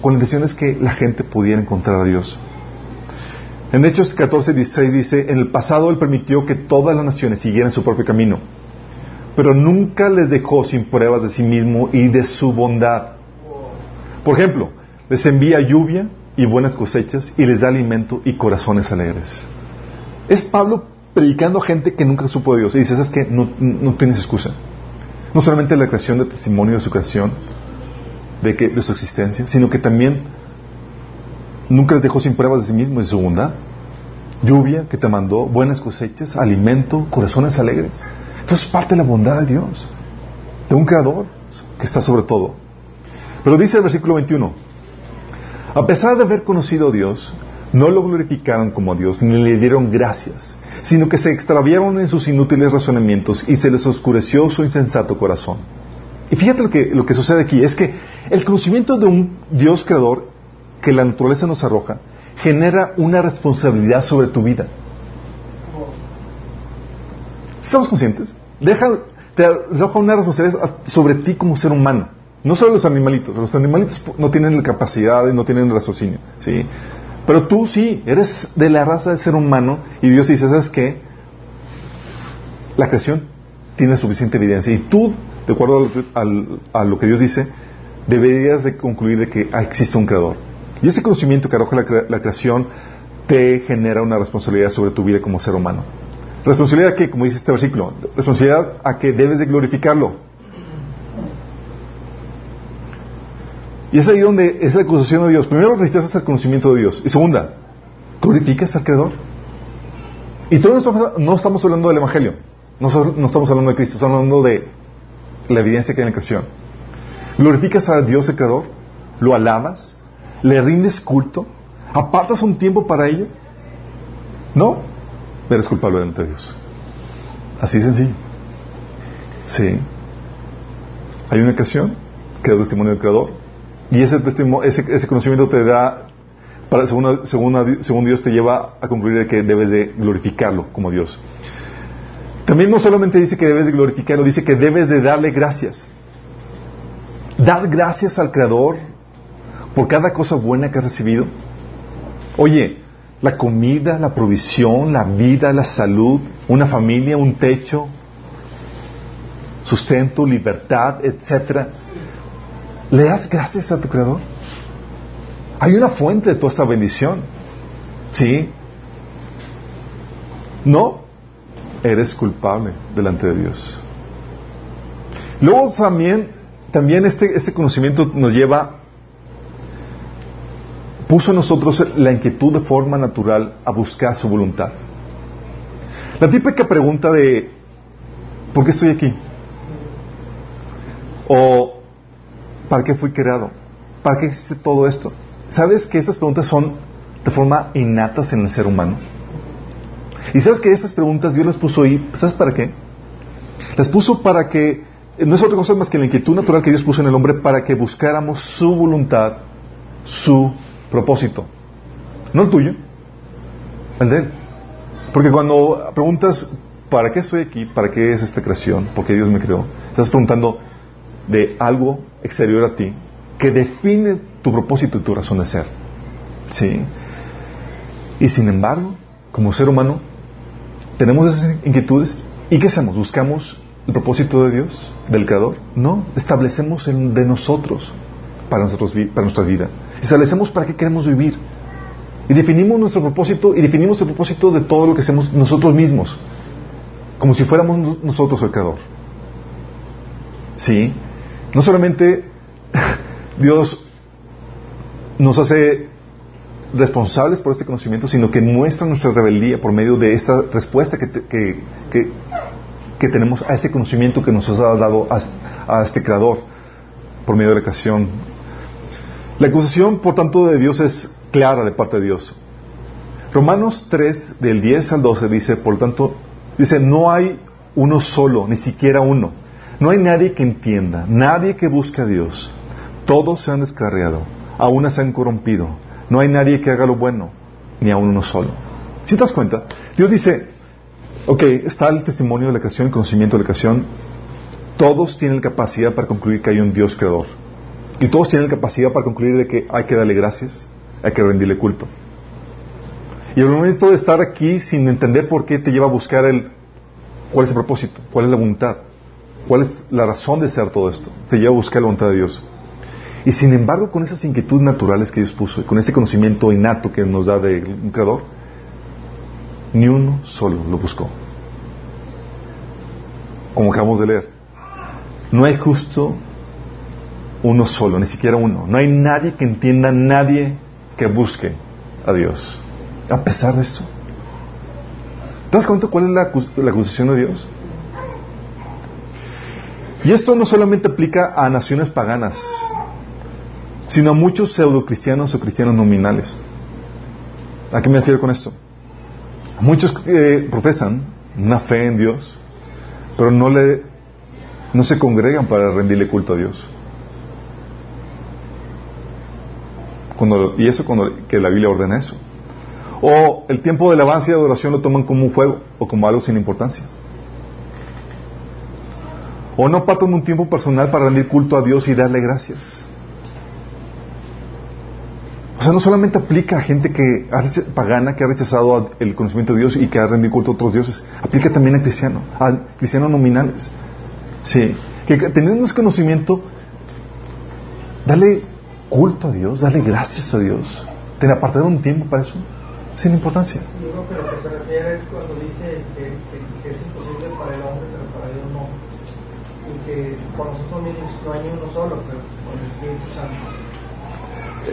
con la que la gente pudiera encontrar a Dios. En Hechos 14, 16 dice, en el pasado Él permitió que todas las naciones siguieran su propio camino pero nunca les dejó sin pruebas de sí mismo y de su bondad. Por ejemplo, les envía lluvia y buenas cosechas y les da alimento y corazones alegres. Es Pablo predicando a gente que nunca supo de Dios y dice, ¿sabes qué? No, no tienes excusa. No solamente la creación de testimonio de su creación, de, que, de su existencia, sino que también nunca les dejó sin pruebas de sí mismo y de su. Lluvia que te mandó, buenas cosechas, alimento, corazones alegres. Entonces parte de la bondad de Dios, de un creador que está sobre todo. Pero dice el versículo 21, a pesar de haber conocido a Dios, no lo glorificaron como a Dios, ni le dieron gracias, sino que se extraviaron en sus inútiles razonamientos y se les oscureció su insensato corazón. Y fíjate lo que, lo que sucede aquí, es que el conocimiento de un Dios creador que la naturaleza nos arroja genera una responsabilidad sobre tu vida. ¿Estamos conscientes? Deja, te arroja una responsabilidad sobre ti como ser humano. No solo los animalitos, los animalitos no tienen capacidad, no tienen raciocinio, ¿sí? Pero tú sí, eres de la raza del ser humano y Dios dice, ¿sabes qué? La creación tiene suficiente evidencia y tú, de acuerdo a lo que Dios dice, deberías de concluir de que existe un creador. Y ese conocimiento que arroja la, creación te genera una responsabilidad sobre tu vida como ser humano. Responsabilidad que, como dice este versículo, responsabilidad a que debes de glorificarlo. Y es ahí donde es la acusación de Dios. Primero rechazas el conocimiento de Dios. Y segunda, glorificas al Creador. Y todo esto no estamos hablando del Evangelio. No, no, estamos hablando de Cristo. Estamos hablando de la evidencia que hay en la creación. Glorificas a Dios el Creador. Lo alabas. Le rindes culto. Apartas un tiempo para ello. No. Eres culpable delante de Dios. Así sencillo. Sí. Hay una creación que da testimonio del Creador y ese, ese, conocimiento te da, para, según, según, Dios, te lleva a concluir que debes de glorificarlo como Dios. También no solamente dice que debes de glorificarlo, dice que debes de darle gracias. ¿Das gracias al Creador por cada cosa buena que has recibido? Oye, la comida, la provisión, la vida, la salud, una familia, un techo, sustento, libertad, etcétera. ¿Le das gracias a tu Creador? Hay una fuente de toda esta bendición. ¿Sí? No, eres culpable delante de Dios. Luego también, también este, este conocimiento nos lleva, puso en nosotros la inquietud de forma natural a buscar su voluntad. La típica pregunta de, ¿por qué estoy aquí? O, ¿Para qué fui creado? ¿Para qué existe todo esto? ¿Sabes que estas preguntas son de forma innatas en el ser humano? Y sabes que estas preguntas Dios las puso ahí, ¿sabes para qué? Las puso para que, no es otra cosa más que la inquietud natural que Dios puso en el hombre para que buscáramos su voluntad, su propósito. No el tuyo, el de Él. Porque cuando preguntas, ¿para qué estoy aquí? ¿Para qué es esta creación? ¿Por qué Dios me creó? Estás preguntando de algo exterior a ti que define tu propósito y tu razón de ser. ¿Sí? Y sin embargo, como ser humano, tenemos esas inquietudes y ¿qué hacemos? ¿Buscamos el propósito de Dios, del Creador? No, establecemos el de nosotros para, nosotros, para nuestra vida. Establecemos para qué queremos vivir. Y definimos nuestro propósito y definimos el propósito de todo lo que hacemos nosotros mismos, como si fuéramos nosotros el Creador. ¿Sí? No solamente [laughs] Dios nos hace responsables por este conocimiento, sino que muestra nuestra rebeldía por medio de esta respuesta que, que, tenemos a ese conocimiento que nos ha dado a, este Creador por medio de la creación. La acusación, por tanto, de Dios es clara de parte de Dios. Romanos 3, del 10 al 12, dice, por tanto, dice, no hay uno solo, ni siquiera uno no hay nadie que entienda, nadie que busque a Dios. Todos se han descarriado, aún se han corrompido. No hay nadie que haga lo bueno, ni aún uno solo. Si te das cuenta, Dios dice, ok, está el testimonio de la creación, el conocimiento de la creación. Todos tienen capacidad para concluir que hay un Dios creador. Y todos tienen capacidad para concluir de que hay que darle gracias, hay que rendirle culto. Y el momento de estar aquí sin entender por qué te lleva a buscar el cuál es el propósito, cuál es la voluntad. ¿Cuál es la razón de ser todo esto? Te lleva a buscar la voluntad de Dios. Y sin embargo, con esas inquietudes naturales que Dios puso, y con ese conocimiento innato que nos da de un creador, ni uno solo lo buscó. Como acabamos de leer. No hay justo uno solo, ni siquiera uno. No hay nadie que entienda, nadie que busque a Dios. A pesar de esto. ¿Te das cuenta cuál es la, la acusación de Dios? Y esto no solamente aplica a naciones paganas, sino a muchos pseudo-cristianos o cristianos nominales. ¿A qué me refiero con esto? Muchos eh, profesan una fe en Dios, pero no le no se congregan para rendirle culto a Dios. y eso cuando que la Biblia ordena eso. O el tiempo de alabanza y adoración lo toman como un juego o como algo sin importancia. O no patan un tiempo personal para rendir culto a Dios y darle gracias. O sea, no solamente aplica a gente que pagana, que ha rechazado el conocimiento de Dios y que ha rendido culto a otros dioses, aplica también a cristianos, a cristianos nominales. Sí, que teniendo ese conocimiento, dale culto a Dios, dale gracias a Dios. Ten apartado un tiempo para eso, sin importancia. Yo creo que lo que se refiere es cuando dice que, es imposible para el hombre, pero para Dios no. Y que por nosotros mismos no hay uno solo, pero por el Espíritu Santo.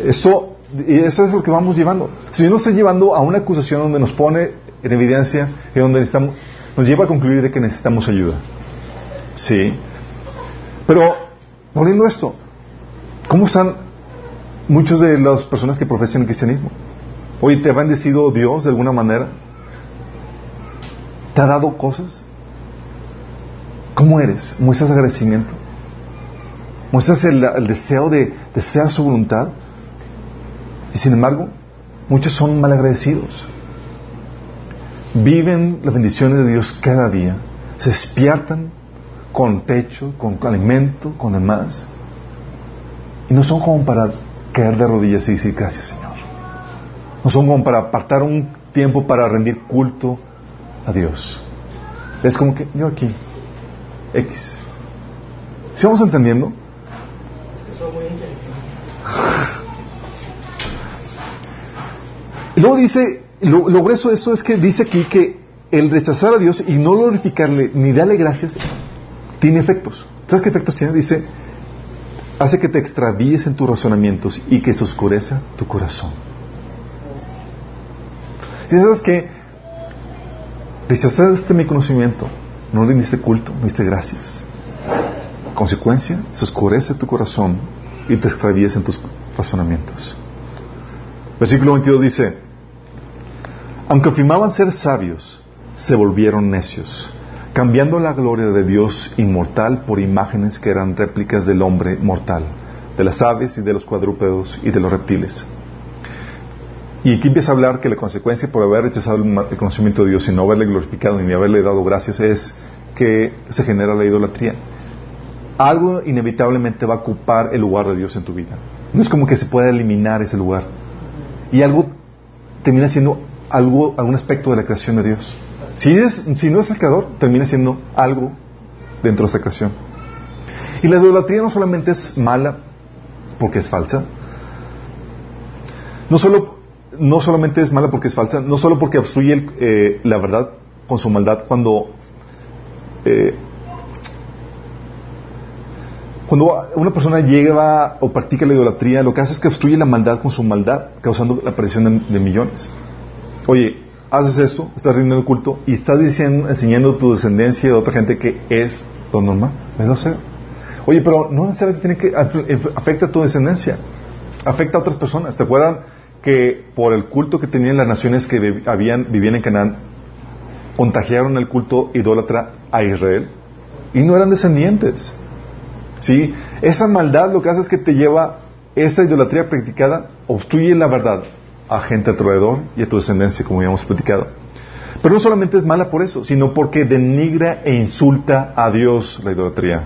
Esto, y eso es lo que vamos llevando. Si no está llevando a una acusación donde nos pone en evidencia y donde necesitamos, nos lleva a concluir de que necesitamos ayuda. Sí. Pero, volviendo a esto, ¿cómo están muchos de las personas que profesan el cristianismo? Oye, ¿te ha bendecido Dios de alguna manera? ¿Te ha dado cosas? ¿Cómo eres? ¿Muestras agradecimiento? ¿Muestras el, el deseo de desear su voluntad? Y sin embargo, muchos son malagradecidos. Viven las bendiciones de Dios cada día. Se despiertan con techo, con alimento, con demás. Y no son como para caer de rodillas y decir gracias Señor. No son como para apartar un tiempo para rendir culto a Dios. Es como que yo aquí, X. ¿Sí vamos entendiendo? Luego dice, lo, lo grueso de eso es que dice aquí que el rechazar a Dios y no glorificarle ni darle gracias tiene efectos. ¿Sabes qué efectos tiene? Dice, hace que te extravíes en tus razonamientos y que se oscureza tu corazón. ¿Y sabes que rechazaste mi conocimiento, no le diste culto, no diste gracias. Consecuencia, se oscurece tu corazón y te extravíes en tus razonamientos. Versículo 22 dice, aunque afirmaban ser sabios, se volvieron necios cambiando la gloria de Dios inmortal por imágenes que eran réplicas del hombre mortal, de las aves y de los cuadrúpedos y de los reptiles. Y aquí empieza a hablar que la consecuencia por haber rechazado el conocimiento de Dios y no haberle glorificado ni haberle dado gracias es que se genera la idolatría. Algo inevitablemente va a ocupar el lugar de Dios en tu vida. No es como que se pueda eliminar ese lugar. Y algo termina siendo algo, algún aspecto de la creación de Dios. Si, no es el creador, termina siendo algo dentro de esa creación. Y la idolatría no solamente es mala porque es falsa, no, solo, no solamente es mala porque es falsa, no solo porque obstruye eh, la verdad con su maldad cuando eh, cuando una persona llega o practica la idolatría, lo que hace es que obstruye la maldad con su maldad, causando la aparición de millones. Oye, haces eso, estás rindiendo culto y estás diciendo, enseñando a tu descendencia a otra gente que es lo normal, es lo. Oye, pero no necesariamente tiene que afecta a tu descendencia, afecta a otras personas. ¿Te acuerdan que por el culto que tenían las naciones que habían, vivían en Canaán, contagiaron el culto idólatra a Israel? Y no eran descendientes. ¿Sí? Esa maldad lo que hace es que te lleva, esa idolatría practicada obstruye la verdad, a gente alrededor y a tu descendencia, como ya hemos platicado. Pero no solamente es mala por eso, sino porque denigra e insulta a Dios la idolatría.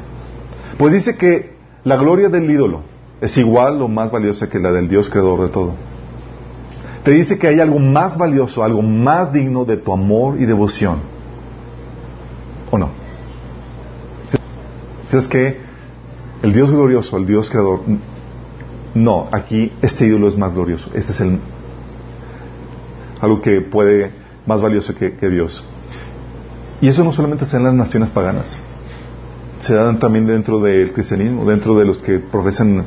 Pues dice que la gloria del ídolo es igual o más valiosa que la del Dios creador de todo. Te dice que hay algo más valioso, algo más digno de tu amor y devoción. ¿O no? Es que el Dios glorioso, el Dios creador, No, aquí este ídolo es más glorioso. Ese es el algo que puede más valioso que, Dios. Y eso no solamente se da en las naciones paganas, se da también dentro del cristianismo, dentro de los que profesan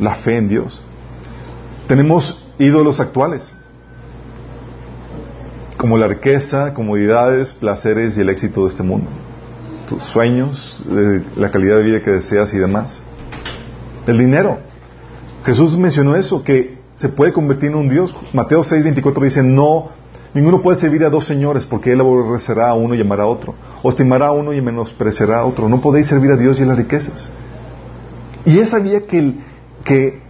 la fe en Dios. Tenemos ídolos actuales, como la riqueza, comodidades, placeres y el éxito de este mundo. Tus sueños, la calidad de vida que deseas y demás. El dinero. Jesús mencionó eso, que se puede convertir en un Dios. Mateo 6, 24 dice, no, ninguno puede servir a dos señores porque él aborrecerá a uno y amará a otro, o estimará a uno y menospreciará a otro. No podéis servir a Dios y a las riquezas. Y él sabía que, que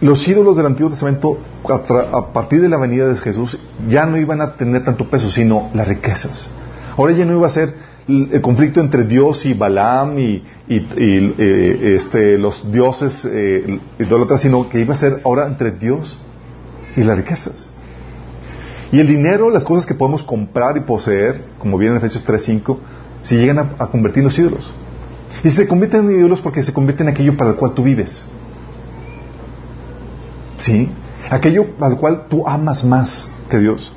los ídolos del Antiguo Testamento, a, partir de la venida de Jesús, ya no iban a tener tanto peso, sino las riquezas. Ahora ya no iba a ser el conflicto entre Dios y Balaam y, eh, este, los dioses eh, sino que iba a ser ahora entre Dios y las riquezas. Y el dinero, las cosas que podemos comprar y poseer, como viene en Efesios 3.5, se llegan a, a convertir en los ídolos. Y se convierten en ídolos porque se convierten en aquello para el cual tú vives. ¿Sí? Aquello al cual tú amas más que Dios.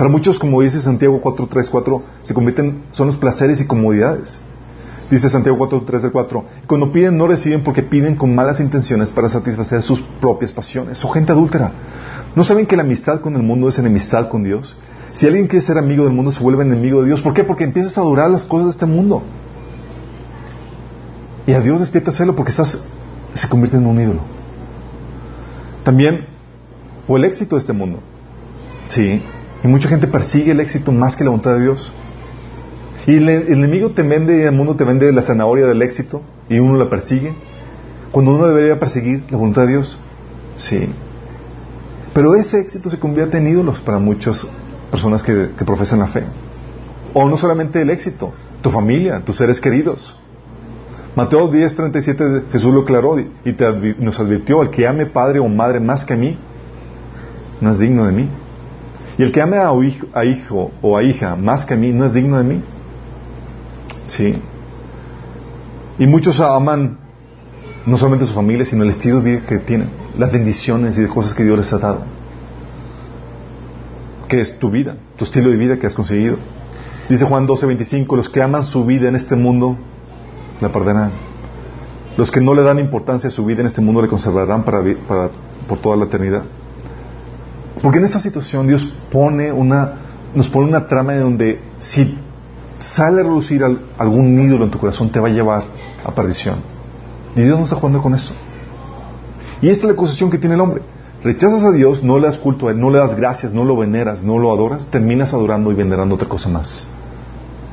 Para muchos, como dice Santiago 4, 3, 4, se convierten, son los placeres y comodidades. Dice Santiago 4, 3 4. Cuando piden, no reciben porque piden con malas intenciones para satisfacer sus propias pasiones. Son gente adúltera. ¿No saben que la amistad con el mundo es enemistad con Dios? Si alguien quiere ser amigo del mundo, se vuelve enemigo de Dios. ¿Por qué? Porque empiezas a adorar las cosas de este mundo. Y a Dios despierta hacerlo porque estás, se convierte en un ídolo. También, o el éxito de este mundo. Sí. Y mucha gente persigue el éxito más que la voluntad de Dios. Y el, enemigo te vende, el mundo te vende la zanahoria del éxito y uno la persigue. Cuando uno debería perseguir la voluntad de Dios. Sí. Pero ese éxito se convierte en ídolos para muchas personas que, profesan la fe. O no solamente el éxito, tu familia, tus seres queridos. Mateo 10, 37, Jesús lo aclaró y nos advirtió, el que ame padre o madre más que a mí, no es digno de mí. Y el que ame a hijo, a hijo o a hija más que a mí, no es digno de mí. Sí. Y muchos aman no solamente su familia, sino el estilo de vida que tienen, las bendiciones y de cosas que Dios les ha dado. Que es tu vida, tu estilo de vida que has conseguido. Dice Juan 12:25, los que aman su vida en este mundo la perderán. Los que no le dan importancia a su vida en este mundo le conservarán para, por toda la eternidad. Porque en esta situación Dios pone una, nos pone una trama en donde si sale a reducir algún ídolo en tu corazón te va a llevar a perdición. Y Dios no está jugando con eso. Y esta es la acusación que tiene el hombre. Rechazas a Dios, no le das culto a Él, no le das gracias, no lo veneras, no lo adoras, terminas adorando y venerando otra cosa más.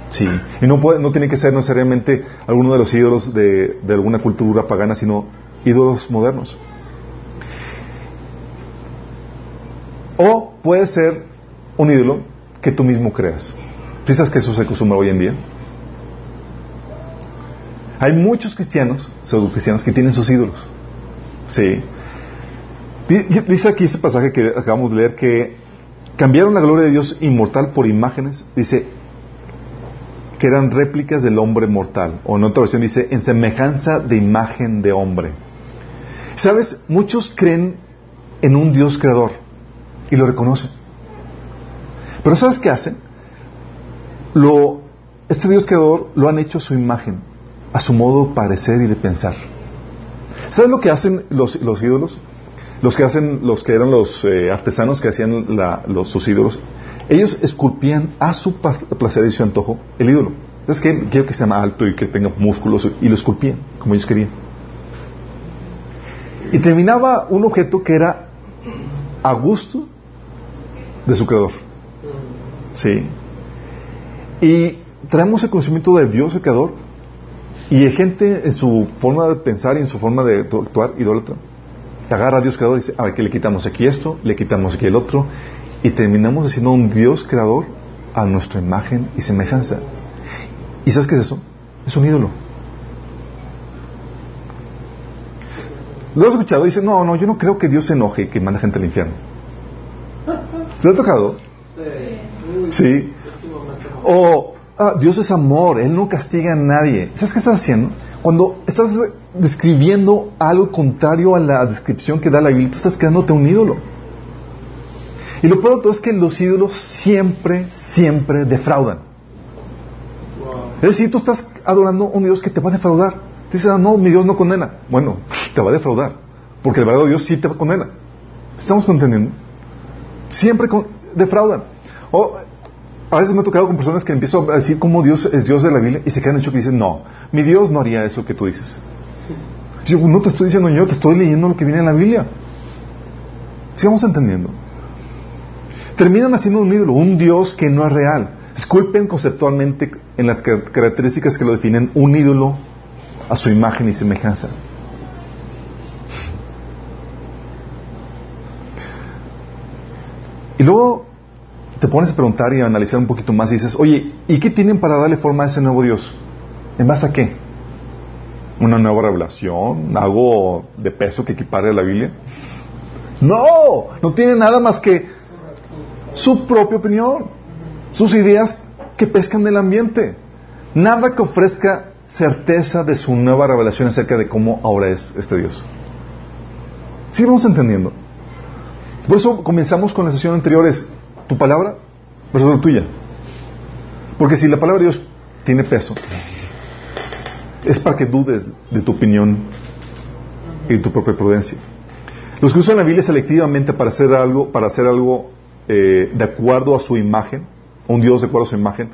Sí, y no, puede, no tiene que ser necesariamente alguno de los ídolos de, de alguna cultura pagana, sino ídolos modernos. O puede ser un ídolo que tú mismo creas. ¿Piensas que eso se acostumbra hoy en día? Hay muchos cristianos, pseudo cristianos, que tienen sus ídolos. Sí. Dice aquí este pasaje que acabamos de leer que cambiaron la gloria de Dios inmortal por imágenes. Dice que eran réplicas del hombre mortal. O en otra versión dice en semejanza de imagen de hombre. ¿Sabes? Muchos creen en un Dios creador y lo reconocen. Pero ¿sabes qué hacen? Lo, este Dios creador lo han hecho a su imagen, a su modo de parecer y de pensar. ¿Sabes lo que hacen los, ídolos? Los que hacen, los que eran los eh, artesanos que hacían los, sus ídolos, ellos esculpían a su placer y su antojo el ídolo. Es que quiero que sea alto y que tenga músculos y lo esculpían como ellos querían. Y terminaba un objeto que era a gusto de su creador. ¿Sí? Y traemos el conocimiento de Dios, el creador, y hay gente en su forma de pensar y en su forma de actuar idólatra. Agarra a Dios creador y dice, a ver, que le quitamos aquí esto, le quitamos aquí el otro, y terminamos haciendo un Dios creador a nuestra imagen y semejanza. ¿Y sabes qué es eso? Es un ídolo. Lo has escuchado dice, no, no, yo no creo que Dios se enoje y que mande gente al infierno. ¿Te ha tocado? Sí. ¿Sí? O, ah, Dios es amor, Él no castiga a nadie. ¿Sabes qué estás haciendo? Cuando estás describiendo algo contrario a la descripción que da la Biblia, tú estás quedándote un ídolo. Y lo peor todo es que los ídolos siempre, siempre defraudan. Es decir, tú estás adorando a un Dios que te va a defraudar. Dices, ah, no, mi Dios no condena. Bueno, [laughs] te va a defraudar. Porque el verdadero Dios sí te condena. ¿Estamos entendiendo? Siempre defraudan. O, a veces me ha tocado con personas que empiezo a decir cómo Dios es Dios de la Biblia y se quedan hecho que dicen, no, mi Dios no haría eso que tú dices. Yo no te estoy diciendo yo, te estoy leyendo lo que viene en la Biblia. Sigamos entendiendo. Terminan haciendo un ídolo, un Dios que no es real. Disculpen conceptualmente en las características que lo definen un ídolo a su imagen y semejanza. Luego te pones a preguntar y a analizar un poquito más y dices, oye, ¿y qué tienen para darle forma a ese nuevo Dios? ¿En base a qué? ¿Una nueva revelación? ¿Algo de peso que equipare a la Biblia? No, no tiene nada más que su propia opinión, sus ideas que pescan del ambiente. Nada que ofrezca certeza de su nueva revelación acerca de cómo ahora es este Dios. ¿Sí vamos entendiendo? Por eso comenzamos con la sesión anterior, es tu palabra versus la tuya. Porque si la palabra de Dios tiene peso, es para que dudes de tu opinión y de tu propia prudencia. Los que usan la Biblia selectivamente para hacer algo, para hacer algo eh, de acuerdo a su imagen, un Dios de acuerdo a su imagen,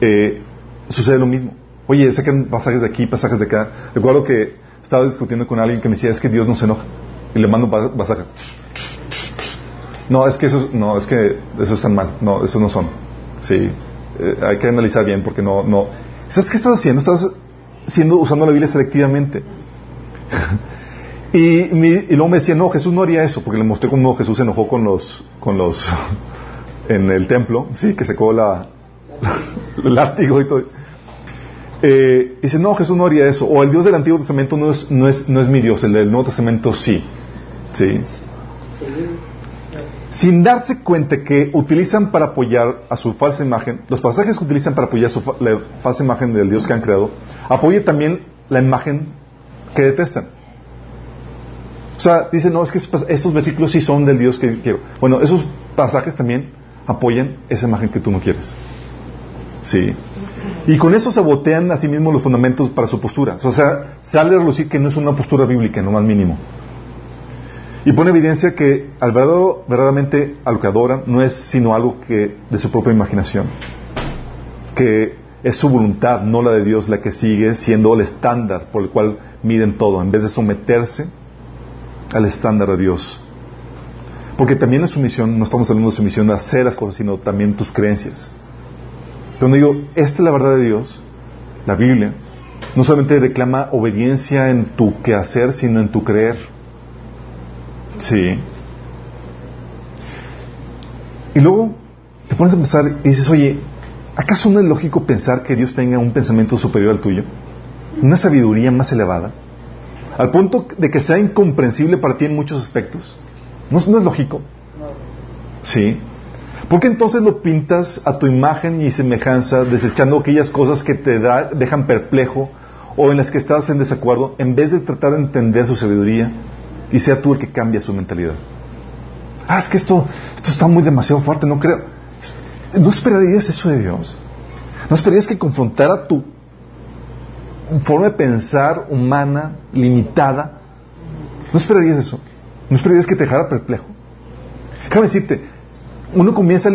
eh, sucede lo mismo. Oye, sacan pasajes de aquí, pasajes de acá. Recuerdo que estaba discutiendo con alguien que me decía, es que Dios no se enoja. Y le mando pasajes. No, es que eso, no, es que eso están mal. No, eso no son. Sí, eh, hay que analizar bien porque no, no. ¿Sabes qué estás haciendo? Estás siendo, usando la Biblia selectivamente. [laughs] y, luego me decía, no, Jesús no haría eso, porque le mostré cómo Jesús se enojó con los, con los, [laughs] en el templo, sí, que secó la, [laughs] el látigo y todo. Eh, dice, no, Jesús no haría eso. O el Dios del Antiguo Testamento no es, no es, no es mi Dios, el del Nuevo Testamento sí. Sí sin darse cuenta que utilizan para apoyar a su falsa imagen, los pasajes que utilizan para apoyar su la falsa imagen del Dios que han creado, apoya también la imagen que detestan. O sea, dicen, no, es que estos versículos sí son del Dios que quiero. Bueno, esos pasajes también apoyan esa imagen que tú no quieres. Sí. Y con eso se botean a sí mismos los fundamentos para su postura. O sea, sale a relucir que no es una postura bíblica, no más mínimo. Y pone evidencia que al verdadero, verdaderamente a lo que adoran no es sino algo que de su propia imaginación, que es su voluntad, no la de Dios, la que sigue siendo el estándar por el cual miden todo, en vez de someterse al estándar de Dios. Porque también es su misión, no estamos hablando de su misión de hacer las cosas, sino también tus creencias. Cuando digo, esta es la verdad de Dios, la Biblia, no solamente reclama obediencia en tu quehacer, sino en tu creer. Sí. Y luego te pones a pensar y dices, oye, ¿acaso no es lógico pensar que Dios tenga un pensamiento superior al tuyo? ¿Una sabiduría más elevada? Al punto de que sea incomprensible para ti en muchos aspectos. ¿No, es lógico? Sí. ¿Por qué entonces lo pintas a tu imagen y semejanza, desechando aquellas cosas que te dejan perplejo o en las que estás en desacuerdo, en vez de tratar de entender su sabiduría y sea tú el que cambia su mentalidad. Ah, es que esto, esto está muy demasiado fuerte, no creo. ¿No esperarías eso de Dios? ¿No esperarías que confrontara tu forma de pensar humana, limitada? ¿No esperarías eso? ¿No esperarías que te dejara perplejo? Déjame decirte, uno comienza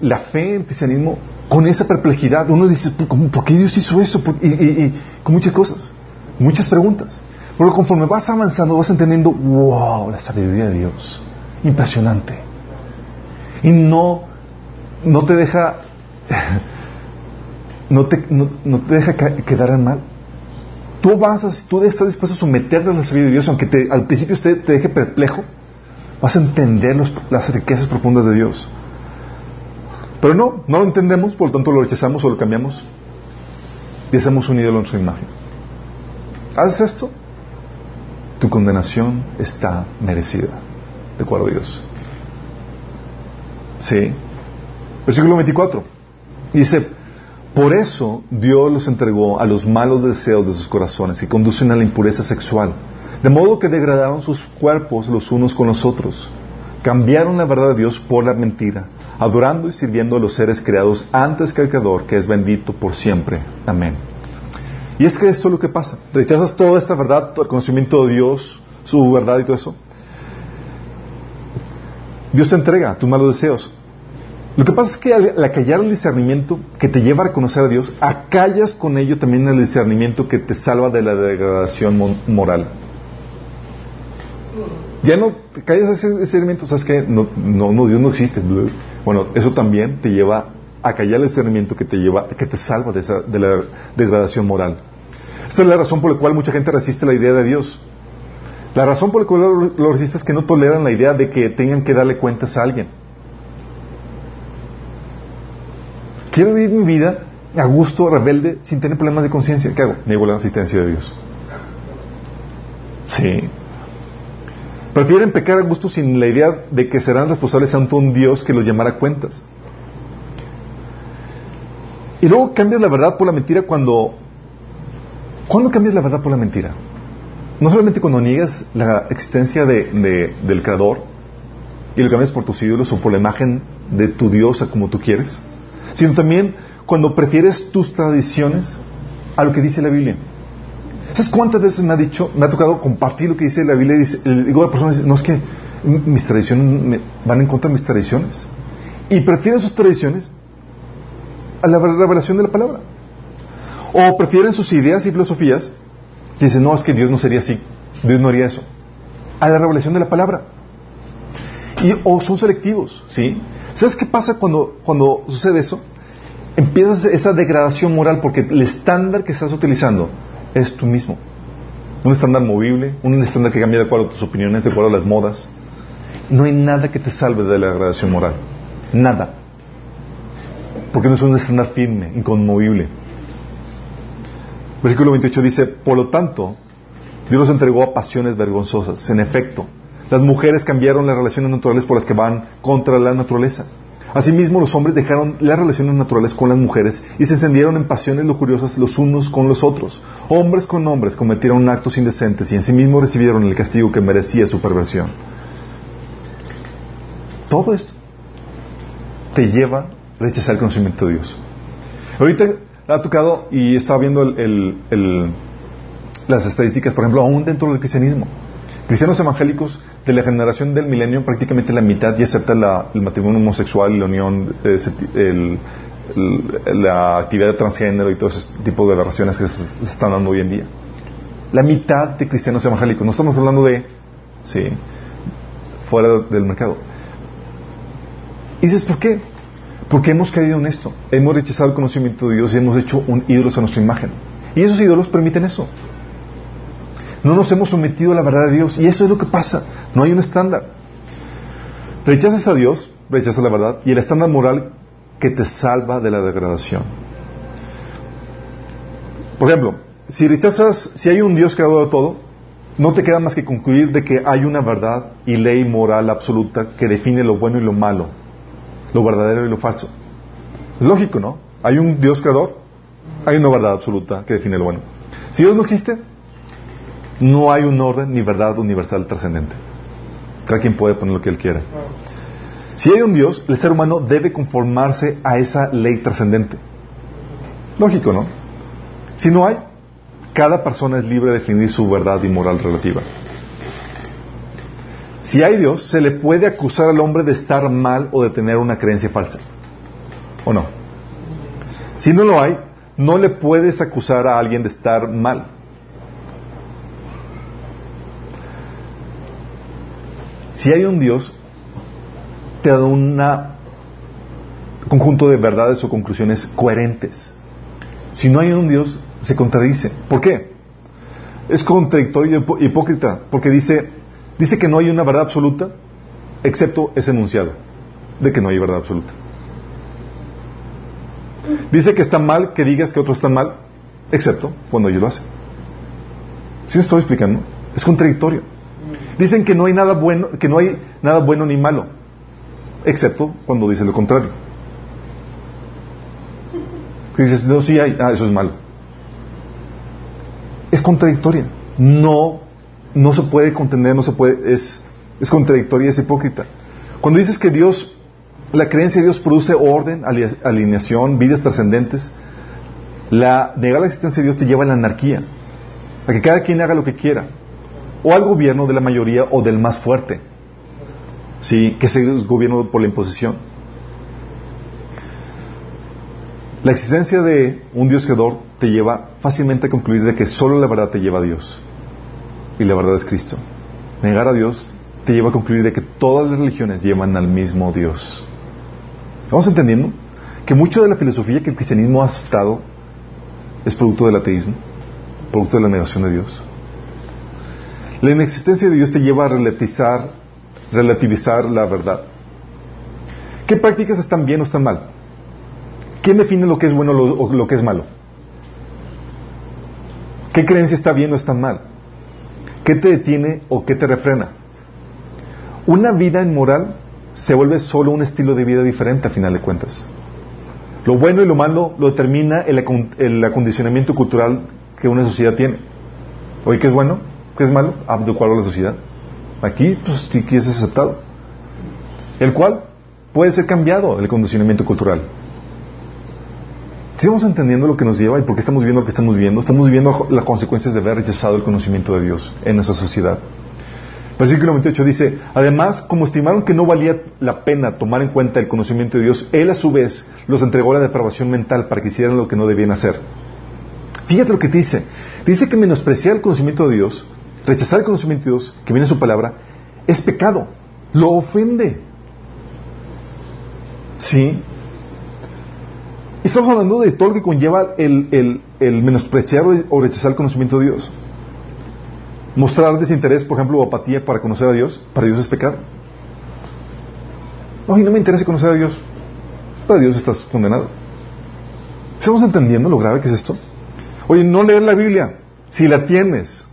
la fe en el cristianismo con esa perplejidad. Uno dice, ¿por, qué Dios hizo eso? Y, con muchas cosas, muchas preguntas. Pero conforme vas avanzando, vas entendiendo, wow, la sabiduría de Dios. Impresionante. Y no, no te deja, [laughs] no te, no, te deja quedar en mal. Tú avanzas, tú estás dispuesto a someterte a la sabiduría de Dios, aunque al principio usted te deje perplejo, vas a entender las riquezas profundas de Dios. Pero no, no lo entendemos, por lo tanto lo rechazamos o lo cambiamos y hacemos un ídolo en su imagen. ¿Haces esto? Tu condenación está merecida, de acuerdo a Dios. Sí. Versículo 24. Dice, Por eso Dios los entregó a los malos deseos de sus corazones y conducen a la impureza sexual, de modo que degradaron sus cuerpos los unos con los otros. Cambiaron la verdad de Dios por la mentira, adorando y sirviendo a los seres creados antes que al Creador, que es bendito por siempre. Amén. Y es que esto es lo que pasa. Rechazas toda esta verdad, el conocimiento de Dios, su verdad y todo eso. Dios te entrega tus malos deseos. Lo que pasa es que al, acallar el discernimiento que te lleva a reconocer a Dios, acallas con ello también el discernimiento que te salva de la degradación moral. Ya no callas ese discernimiento, ¿sabes que no, no, no, Dios no existe. Bueno, eso también te lleva a callar el discernimiento que te lleva, que te salva de, esa, de la degradación moral. Esta es la razón por la cual mucha gente resiste la idea de Dios. La razón por la cual lo resiste es que no toleran la idea de que tengan que darle cuentas a alguien. Quiero vivir mi vida a gusto, rebelde, sin tener problemas de conciencia. ¿Qué hago? Niego la asistencia de Dios. Sí. Prefieren pecar a gusto sin la idea de que serán responsables ante un Dios que los llamará cuentas. Y luego cambias la verdad por la mentira cuando... ¿Cuándo cambias la verdad por la mentira? No solamente cuando niegas la existencia de, del Creador y lo cambias por tus ídolos o por la imagen de tu Dios a como tú quieres sino también cuando prefieres tus tradiciones a lo que dice la Biblia. ¿Sabes cuántas veces me ha dicho, me ha tocado compartir lo que dice la Biblia? Y dice, digo, la persona dice, no es que mis tradiciones van en contra de mis tradiciones. Y prefieren sus tradiciones a la revelación de la palabra. O prefieren sus ideas y filosofías y dicen, no, es que Dios no sería así, Dios no haría eso. A la revelación de la palabra. Y, o son selectivos, ¿sí? ¿Sabes qué pasa cuando, cuando sucede eso? Empiezas esa degradación moral porque el estándar que estás utilizando es tú mismo. Un estándar movible, un estándar que cambia de acuerdo a tus opiniones, de acuerdo a las modas. No hay nada que te salve de la degradación moral. Nada. Porque no es un estándar firme, inconmovible. Versículo 28 dice, por lo tanto, Dios los entregó a pasiones vergonzosas. En efecto, las mujeres cambiaron las relaciones naturales por las que van contra la naturaleza. Asimismo, los hombres dejaron las relaciones naturales con las mujeres y se encendieron en pasiones lujuriosas los unos con los otros. Hombres con hombres cometieron actos indecentes y en sí mismos recibieron el castigo que merecía su perversión. Todo esto te lleva rechazar el conocimiento de Dios. Ahorita ha tocado y estaba viendo las estadísticas, por ejemplo, aún dentro del cristianismo. Cristianos evangélicos de la generación del milenio, prácticamente la mitad ya acepta el matrimonio homosexual la unión, la actividad de transgénero y todo ese tipo de aberraciones que se, están dando hoy en día. La mitad de cristianos evangélicos, no estamos hablando de, sí, fuera del mercado. Y dices, ¿por qué? Porque hemos caído en esto. Hemos rechazado el conocimiento de Dios y hemos hecho un ídolo a nuestra imagen. Y esos ídolos permiten eso. No nos hemos sometido a la verdad de Dios. Y eso es lo que pasa. No hay un estándar. Rechazas a Dios, rechazas la verdad, y el estándar moral que te salva de la degradación. Por ejemplo, si rechazas, si hay un Dios creador de todo, no te queda más que concluir de que hay una verdad y ley moral absoluta que define lo bueno y lo malo, lo verdadero y lo falso. Lógico, ¿no? Hay un Dios creador, hay una verdad absoluta que define lo bueno. Si Dios no existe, no hay un orden ni verdad universal trascendente. Cada quien puede poner lo que él quiera. Si hay un Dios, el ser humano debe conformarse a esa ley trascendente. Lógico, ¿no? Si no hay, cada persona es libre de definir su verdad y moral relativa. Si hay Dios, se le puede acusar al hombre de estar mal o de tener una creencia falsa. ¿O no? Si no lo hay, no le puedes acusar a alguien de estar mal. Si hay un Dios, te da un conjunto de verdades o conclusiones coherentes. Si no hay un Dios, se contradice. ¿Por qué? Es contradictorio y hipócrita, porque dice, dice que no hay una verdad absoluta, excepto ese enunciado, de que no hay verdad absoluta. Dice que está mal que digas que otros están mal, excepto cuando ellos lo hacen. ¿Sí me estoy explicando? Es contradictorio. Dicen que no hay nada bueno, que no hay nada bueno ni malo, excepto cuando dicen lo contrario. Dices, no, sí hay, ah, eso es malo. Es contradictoria. No, no se puede contener, no se puede, es, es contradictoria, es hipócrita. Cuando dices que Dios, la creencia de Dios produce orden, alineación, vidas trascendentes, la, negar la existencia de Dios te lleva a la anarquía, a que cada quien haga lo que quiera, o al gobierno de la mayoría o del más fuerte, ¿sí? que es gobierno por la imposición. La existencia de un Dios creador te lleva fácilmente a concluir de que solo la verdad te lleva a Dios, y la verdad es Cristo. Negar a Dios te lleva a concluir de que todas las religiones llevan al mismo Dios. ¿Vamos entendiendo? Que mucho de la filosofía que el cristianismo ha aceptado es producto del ateísmo, producto de la negación de Dios. La inexistencia de Dios te lleva a relativizar, relativizar la verdad. ¿Qué prácticas están bien o están mal? ¿Quién define lo que es bueno o lo que es malo? ¿Qué creencia está bien o está mal? ¿Qué te detiene o qué te refrena? Una vida inmoral se vuelve solo un estilo de vida diferente a final de cuentas. Lo bueno y lo malo lo determina el, acondicionamiento cultural que una sociedad tiene. Oye, ¿qué es bueno? ¿Qué es malo? De acuerdo a la sociedad. Aquí, pues que es aceptado. El cual puede ser cambiado, el acondicionamiento cultural. ¿Estamos entendiendo lo que nos lleva y por qué estamos viendo lo que estamos viendo? Estamos viendo las consecuencias de haber rechazado el conocimiento de Dios en nuestra sociedad. Versículo 28 dice, además, como estimaron que no valía la pena tomar en cuenta el conocimiento de Dios, Él a su vez los entregó a la depravación mental para que hicieran lo que no debían hacer. Fíjate lo que dice. Dice que menospreciar el conocimiento de Dios, rechazar el conocimiento de Dios, que viene en su palabra, es pecado. Lo ofende. ¿Sí? Estamos hablando de todo lo que conlleva el, el menospreciar o rechazar el conocimiento de Dios mostrar desinterés, por ejemplo, o apatía para conocer a Dios, para Dios es pecado. No, y no me interesa conocer a Dios. Para Dios estás condenado. ¿Estamos entendiendo lo grave que es esto? Oye, no leer la Biblia, si la tienes.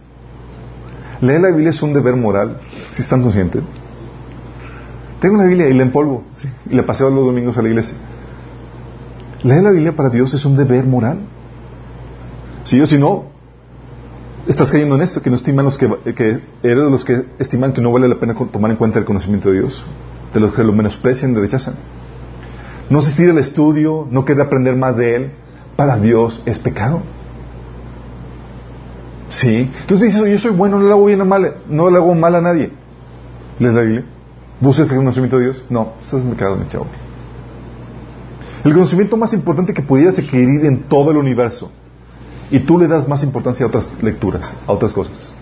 Leer la Biblia es un deber moral, si están conscientes. Tengo una Biblia y la empolvo, y la paseo los domingos a la iglesia. Leer la Biblia para Dios es un deber moral. Si yo, si no, estás cayendo en esto, que no estiman los que, eres de los que estiman que no vale la pena tomar en cuenta el conocimiento de Dios, de los que lo menosprecian y rechazan. No asistir al estudio, no querer aprender más de Él, para Dios es pecado. Sí. Entonces dices, yo soy bueno, no le hago bien a mal, no le hago mal a nadie. ¿Les la Biblia? ¿Buscas el conocimiento de Dios? No, estás en pecado, mi chavo. El conocimiento más importante que pudieras adquirir en todo el universo y tú le das más importancia a otras lecturas, a otras cosas.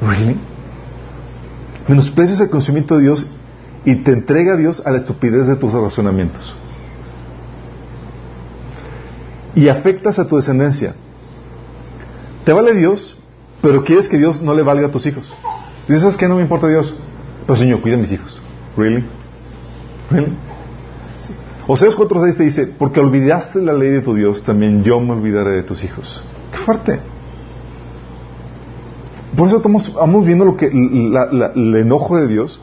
¿Really? Menosprecias el conocimiento de Dios y te entrega a Dios a la estupidez de tus razonamientos. Y afectas a tu descendencia. Te vale Dios, pero quieres que Dios no le valga a tus hijos. Dices que no me importa Dios. Pero Señor, cuida a mis hijos. ¿Really? ¿Really? Oseas 4.6 te dice, porque olvidaste la ley de tu Dios, también yo me olvidaré de tus hijos. ¡Qué fuerte! Por eso estamos, viendo lo que, el enojo de Dios.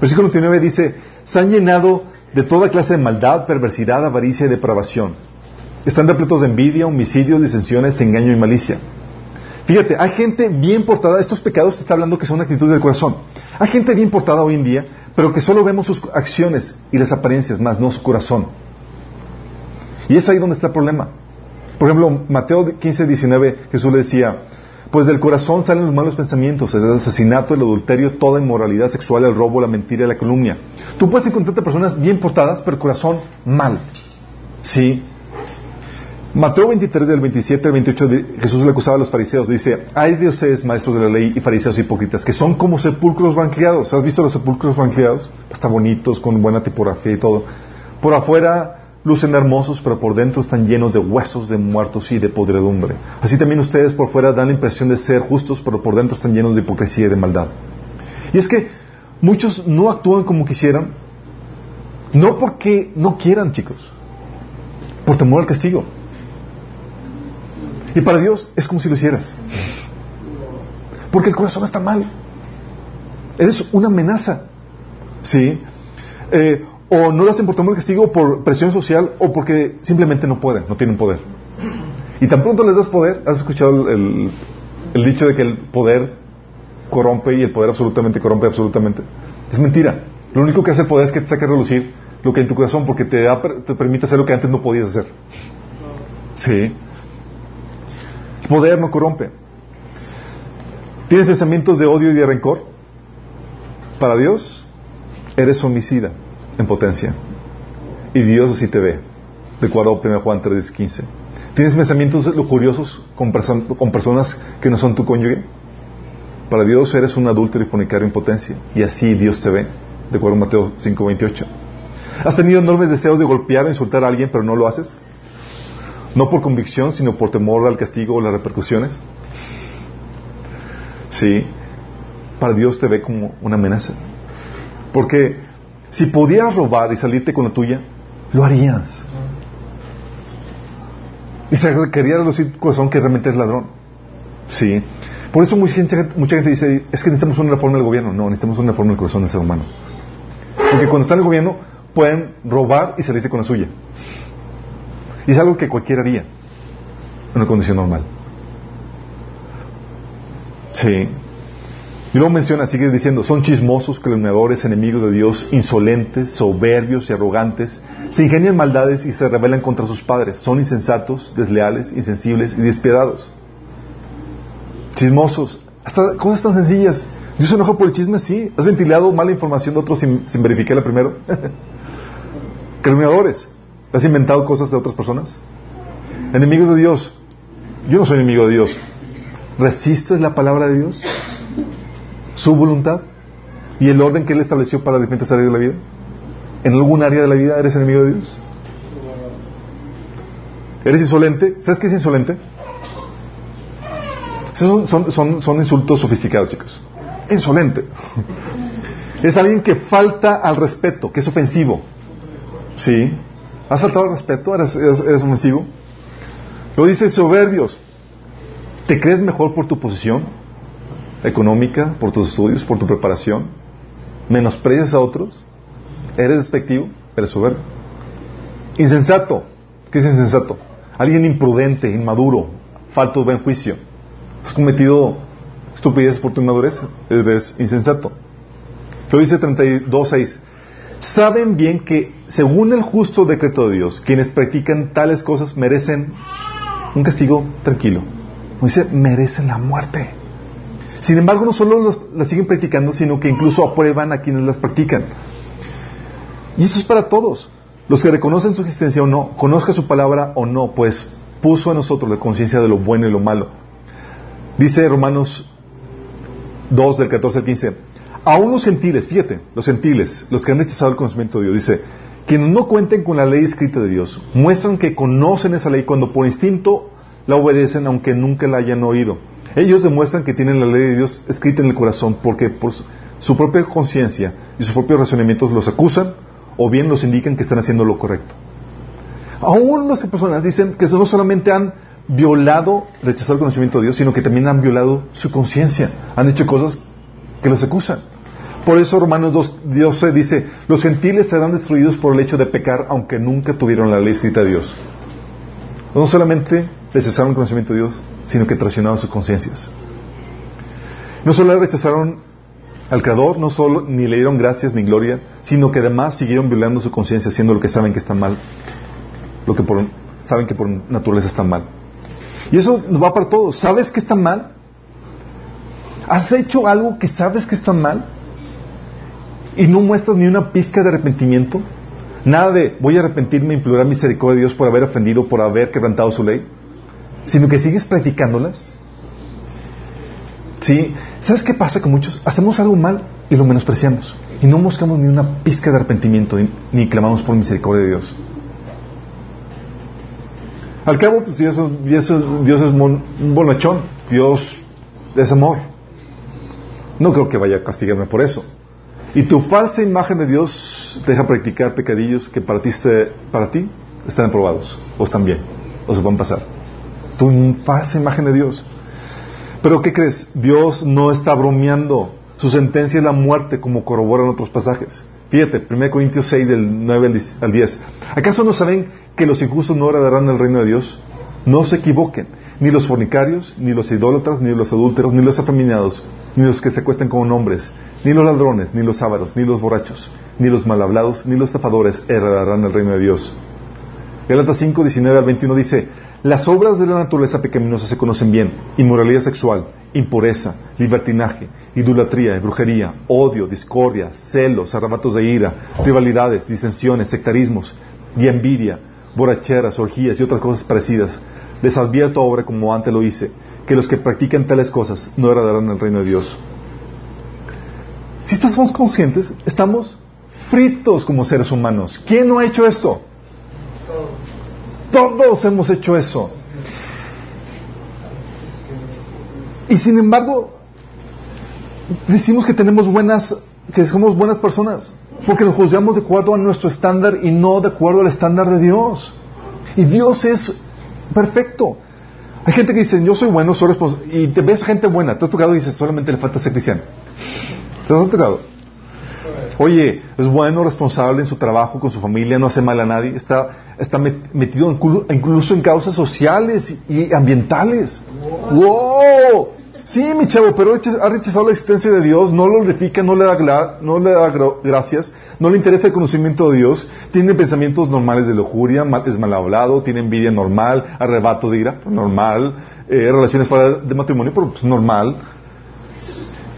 Versículo 29 dice, se han llenado de toda clase de maldad, perversidad, avaricia y depravación. Están repletos de envidia, homicidios, disensiones, engaño y malicia. Fíjate, hay gente bien portada, estos pecados te está hablando que son actitudes del corazón. Hay gente bien portada hoy en día pero que solo vemos sus acciones y las apariencias, más no su corazón. Y es ahí donde está el problema. Por ejemplo, Mateo 15, 19, Jesús le decía, pues del corazón salen los malos pensamientos, el asesinato, el adulterio, toda inmoralidad sexual, el robo, la mentira la calumnia. Tú puedes encontrarte personas bien portadas, pero el corazón mal. Sí, Mateo 23, del 27 al 28, Jesús le acusaba a los fariseos. Dice, hay de ustedes, maestros de la ley y fariseos hipócritas, que son como sepulcros banqueados. ¿Has visto los sepulcros banqueados? Están bonitos, con buena tipografía y todo. Por afuera lucen hermosos, pero por dentro están llenos de huesos de muertos y de podredumbre. Así también ustedes por fuera dan la impresión de ser justos, pero por dentro están llenos de hipocresía y de maldad. Y es que muchos no actúan como quisieran, no porque no quieran, chicos, por temor al castigo. Y para Dios es como si lo hicieras. Porque el corazón está mal. Eres una amenaza. ¿Sí? Eh, o no lo hacen por temor castigo, por presión social, o porque simplemente no pueden, no tienen poder. Y tan pronto les das poder, ¿has escuchado el, el dicho de que el poder corrompe y el poder absolutamente corrompe absolutamente? Es mentira. Lo único que hace el poder es que te saque a relucir lo que hay en tu corazón porque te, te permite hacer lo que antes no podías hacer. Sí. Poder no corrompe. ¿Tienes pensamientos de odio y de rencor? Para Dios, eres homicida en potencia. Y Dios así te ve. De acuerdo a 1 Juan 3.15. ¿Tienes pensamientos lujuriosos con, con personas que no son tu cónyuge? Para Dios eres un adúltero y fornicario en potencia. Y así Dios te ve. De acuerdo a Mateo 5.28. ¿Has tenido enormes deseos de golpear o insultar a alguien, pero no lo haces? No por convicción, sino por temor al castigo o las repercusiones. Sí. Para Dios te ve como una amenaza. Porque si pudieras robar y salirte con la tuya, lo harías. Y se requería reducir tu corazón que realmente es ladrón. Sí. Por eso mucha gente, mucha gente dice, es que necesitamos una reforma del gobierno. No, necesitamos una reforma del corazón del ser humano. Porque cuando está en el gobierno, pueden robar y salirse con la suya. Y es algo que cualquiera haría en una condición normal. Sí. Y luego menciona, sigue diciendo, son chismosos, calumniadores, enemigos de Dios, insolentes, soberbios y arrogantes, se ingenian maldades y se rebelan contra sus padres, son insensatos, desleales, insensibles y despiadados. Chismosos, hasta cosas tan sencillas. Dios se enoja por el chisme, sí. ¿Has ventilado mala información de otros sin, sin verificarla primero? [laughs] Calumniadores. ¿Has inventado cosas de otras personas? Enemigos de Dios. Yo no soy enemigo de Dios. ¿Resistes la palabra de Dios? ¿Su voluntad? ¿Y el orden que Él estableció para diferentes áreas de la vida? ¿En algún área de la vida eres enemigo de Dios? ¿Eres insolente? ¿Sabes qué es insolente? Son, son insultos sofisticados, chicos. Insolente. [laughs] Es alguien que falta al respeto, que es ofensivo. Sí. ¿Has faltado al respeto? ¿Eres, ofensivo? Lo dice soberbios. ¿Te crees mejor por tu posición económica, por tus estudios, por tu preparación? ¿Menosprecias a otros? ¿Eres despectivo? Eres soberbio. Insensato. ¿Qué es insensato? Alguien imprudente, inmaduro, falto de buen juicio. Has cometido estupidez por tu inmadurez. Eres insensato. Lo dice 32.6 saben bien que, según el justo decreto de Dios, quienes practican tales cosas merecen un castigo tranquilo. Dice, merecen la muerte. Sin embargo, no solo las siguen practicando, sino que incluso aprueban a quienes las practican. Y eso es para todos. Los que reconocen su existencia o no, conozca su palabra o no, pues puso a nosotros la conciencia de lo bueno y lo malo. Dice Romanos 2 del 14 al 15, Aún los gentiles, fíjate, los gentiles, los que han rechazado el conocimiento de Dios, dice, quienes no cuenten con la ley escrita de Dios, muestran que conocen esa ley cuando por instinto la obedecen aunque nunca la hayan oído. Ellos demuestran que tienen la ley de Dios escrita en el corazón porque por su propia conciencia y sus propios razonamientos los acusan o bien los indican que están haciendo lo correcto. Aún las personas dicen que no solamente han violado, rechazado el conocimiento de Dios, sino que también han violado su conciencia, han hecho cosas que los acusan. Por eso Romanos 12 dice, los gentiles serán destruidos por el hecho de pecar aunque nunca tuvieron la ley escrita de Dios. No solamente rechazaron el conocimiento de Dios, sino que traicionaron sus conciencias. No solo rechazaron al Creador, no solo ni le dieron gracias ni gloria, sino que además siguieron violando su conciencia haciendo lo que saben que está mal, lo que saben que por naturaleza está mal. Y eso va para todos. ¿Sabes que está mal? ¿Has hecho algo que sabes que está mal? Y no muestras ni una pizca de arrepentimiento, nada de voy a arrepentirme e implorar misericordia de Dios por haber ofendido, por haber quebrantado su ley, sino que sigues practicándolas. ¿Sí? ¿Sabes qué pasa con muchos? Hacemos algo mal y lo menospreciamos. Y no buscamos ni una pizca de arrepentimiento ni, clamamos por misericordia de Dios. Al cabo, pues Dios, Dios, Dios es un bonachón. Dios es amor. No creo que vaya a castigarme por eso. Y tu falsa imagen de Dios te deja practicar pecadillos que para ti, para ti están aprobados, o están bien, o se pueden pasar. Tu falsa imagen de Dios. Pero ¿qué crees? Dios no está bromeando. Su sentencia es la muerte, como corroboran otros pasajes. Fíjate, 1 Corintios 6 del 9 al 10. ¿Acaso no saben que los injustos no heredarán el reino de Dios? No se equivoquen, ni los fornicarios, ni los idólatras, ni los adúlteros, ni los afeminados, ni los que se acuestan con hombres, ni los ladrones, ni los ávaros, ni los borrachos, ni los malhablados, ni los estafadores heredarán el reino de Dios. Gálatas 5, 19 al 21 dice, las obras de la naturaleza pecaminosa se conocen bien, inmoralidad sexual, impureza, libertinaje, idolatría, brujería, odio, discordia, celos, arrebatos de ira, rivalidades, disensiones, sectarismos y envidia, borracheras, orgías y otras cosas parecidas. Les advierto ahora, como antes lo hice, que los que practican tales cosas no heredarán el reino de Dios. Si estamos conscientes, estamos fritos como seres humanos. ¿Quién no ha hecho esto? Todos hemos hecho eso. Y sin embargo, decimos que tenemos buenas, que somos buenas personas, porque nos juzgamos de acuerdo a nuestro estándar y no de acuerdo al estándar de Dios. Y Dios es perfecto. Hay gente que dice, yo soy bueno, soy responsable, y te ves gente buena, te has tocado y dices, solamente le falta ser cristiano. ¿Te has tocado? Oye, es bueno, responsable en su trabajo, con su familia, no hace mal a nadie, está, está metido incluso en causas sociales y ambientales. ¡Wow! Sí, mi chavo, pero ha rechazado la existencia de Dios, no lo glorifica, no le da, no le da gracias, no le interesa el conocimiento de Dios, tiene pensamientos normales de lujuria, es mal hablado, tiene envidia normal, arrebato de ira, normal, eh, relaciones fuera de matrimonio, pero pues normal,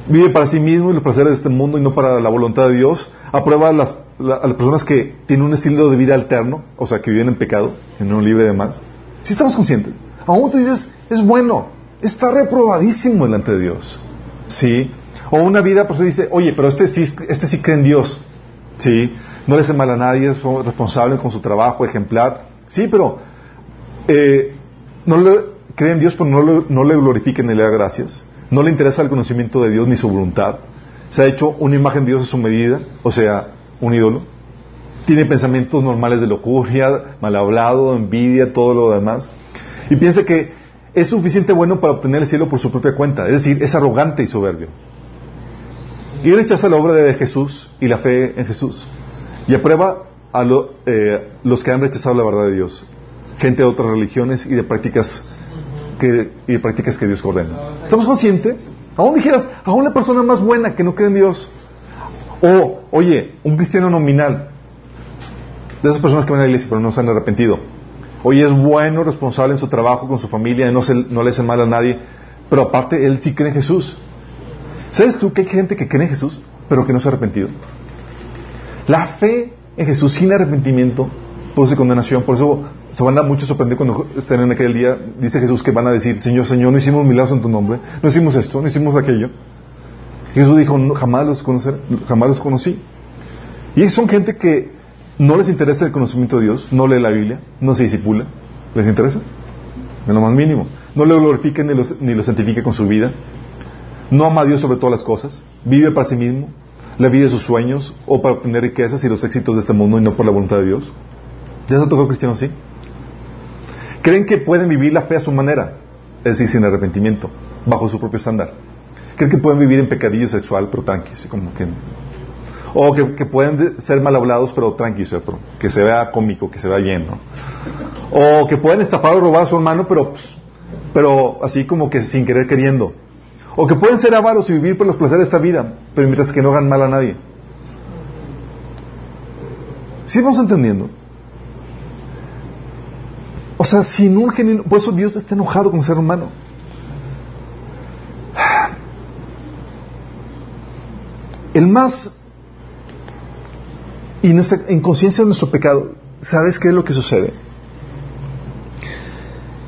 vive para sí mismo y los placeres de este mundo y no para la voluntad de Dios, aprueba a las, a las personas que tienen un estilo de vida alterno, o sea, que viven en pecado, en un libre de más. Si estamos conscientes, aún tú dices, es bueno, está reprobadísimo delante de Dios. ¿Sí? O una vida, pues dice, oye, pero este sí, este sí cree en Dios. ¿Sí? No le hace mal a nadie, es responsable con su trabajo, ejemplar. Sí, pero eh, no le cree en Dios, pero no, no le glorifica ni le da gracias. No le interesa el conocimiento de Dios ni su voluntad. Se ha hecho una imagen de Dios a su medida, o sea, un ídolo. Tiene pensamientos normales de locura, mal hablado, envidia, todo lo demás. Y piensa que es suficiente bueno para obtener el cielo por su propia cuenta. Es decir, es arrogante y soberbio. Y rechaza la obra de Jesús y la fe en Jesús. Y aprueba a eh, los que han rechazado la verdad de Dios. Gente de otras religiones y de prácticas que, de prácticas que Dios ordena. ¿Estamos conscientes? Aún dijeras, a una persona más buena que no cree en Dios. O, oye, un cristiano nominal. De esas personas que van a la iglesia pero no se han arrepentido Hoy es bueno, responsable en su trabajo, con su familia, no, no le hace mal a nadie, pero aparte él sí cree en Jesús. ¿Sabes tú que hay gente que cree en Jesús, pero que no se ha arrepentido? La fe en Jesús sin arrepentimiento produce condenación. Por eso se van a mucho sorprender cuando estén en aquel día. Dice Jesús que van a decir, Señor, Señor, no hicimos milagros en tu nombre, no hicimos esto, no hicimos aquello. Jesús dijo, jamás los, conocer, jamás los conocí. Y son gente que no les interesa el conocimiento de Dios, no lee la Biblia, no se disipula. ¿Les interesa? En lo más mínimo. No le glorifica ni lo, ni lo santifica con su vida. No ama a Dios sobre todas las cosas. Vive para sí mismo. La vida de sus sueños o para obtener riquezas y los éxitos de este mundo y no por la voluntad de Dios. ¿Ya se ha tocado cristiano así? Creen que pueden vivir la fe a su manera, es decir, sin arrepentimiento, bajo su propio estándar. Creen que pueden vivir en pecadillo sexual, pero tranquilos, como que o que, pueden ser mal hablados, pero tranquilos, que se vea cómico, que se vea bien. O que pueden estafar o robar a su hermano, pero, pues, pero así como que sin querer queriendo. O que pueden ser avaros y vivir por los placeres de esta vida, pero mientras que no hagan mal a nadie. ¿Sí vamos entendiendo? O sea, sin un genuino... Por eso Dios está enojado con el ser humano. El más y nuestra inconsciencia de nuestro pecado, ¿sabes qué es lo que sucede?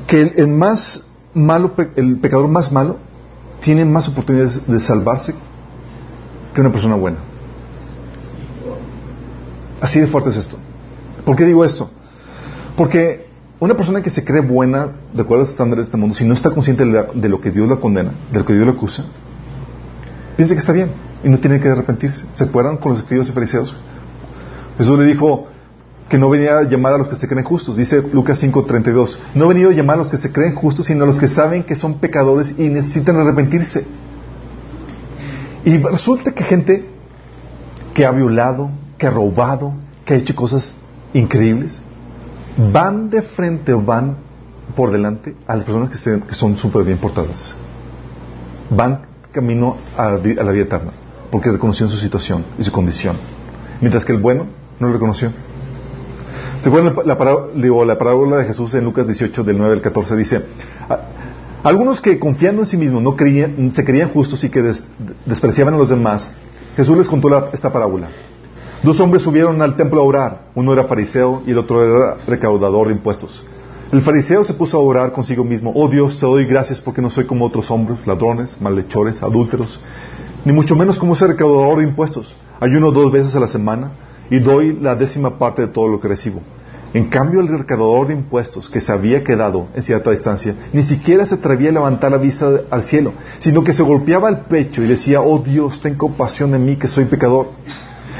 Que el, más malo, el pecador más malo, tiene más oportunidades de salvarse que una persona buena. Así de fuerte es esto. ¿Por qué digo esto? Porque una persona que se cree buena, de acuerdo a los estándares de este mundo, si no está consciente de, lo que Dios la condena, de lo que Dios la acusa, piensa que está bien y no tiene que arrepentirse. ¿Se acuerdan con los escribas y fariseos? Jesús le dijo que no venía a llamar a los que se creen justos. Dice Lucas 5:32. No he venido a llamar a los que se creen justos, sino a los que saben que son pecadores y necesitan arrepentirse. Y resulta que gente que ha violado, que ha robado, que ha hecho cosas increíbles, van de frente o van por delante a las personas que, son súper bien portadas. Van camino a, la vida eterna, porque reconocieron su situación y su condición. Mientras que el bueno no lo reconoció. ¿Se acuerdan la, la, la parábola de Jesús en Lucas 18, del 9 al 14? Dice, algunos que confiando en sí mismos no creían, se creían justos y que despreciaban a los demás, Jesús les contó esta parábola. Dos hombres subieron al templo a orar. Uno era fariseo y el otro era recaudador de impuestos. El fariseo se puso a orar consigo mismo. Oh Dios, te doy gracias porque no soy como otros hombres, ladrones, malhechores, adúlteros, ni mucho menos como ese recaudador de impuestos. Ayuno dos veces a la semana y doy la décima parte de todo lo que recibo. En cambio, el recaudador de impuestos, que se había quedado en cierta distancia, ni siquiera se atrevía a levantar la vista al cielo, sino que se golpeaba el pecho y decía, oh Dios, ten compasión de mí, que soy pecador.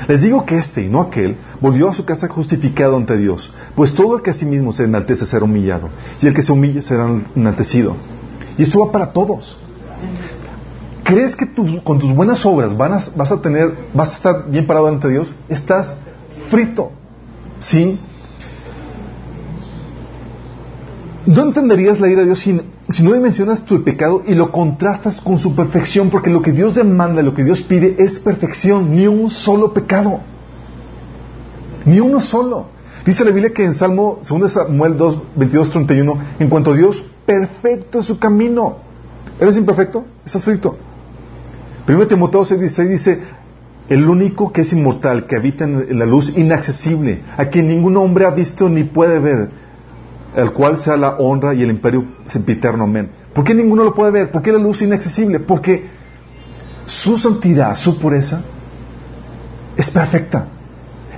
Les digo que este y no aquel volvió a su casa justificado ante Dios, pues todo el que a sí mismo se enaltece será humillado, y el que se humille será enaltecido. Y esto va para todos. ¿Crees que con tus buenas obras vas a tener, vas a estar bien parado ante Dios? Estás frito. ¿Sí? No entenderías la ira de Dios si, si no mencionas tu pecado y lo contrastas con su perfección, porque lo que Dios demanda, lo que Dios pide es perfección, ni un solo pecado. Ni uno solo. Dice la Biblia que en Salmo 2 Samuel 2, 22, 31, en cuanto a Dios, perfecto es su camino. ¿Eres imperfecto? Estás frito. Primero Timoteo 6, 16 dice, el único que es inmortal, que habita en la luz inaccesible, a quien ningún hombre ha visto ni puede ver el cual sea la honra y el imperio sempiterno. Amén. ¿Por qué ninguno lo puede ver? ¿Por qué la luz es inaccesible? Porque su santidad, su pureza, es perfecta.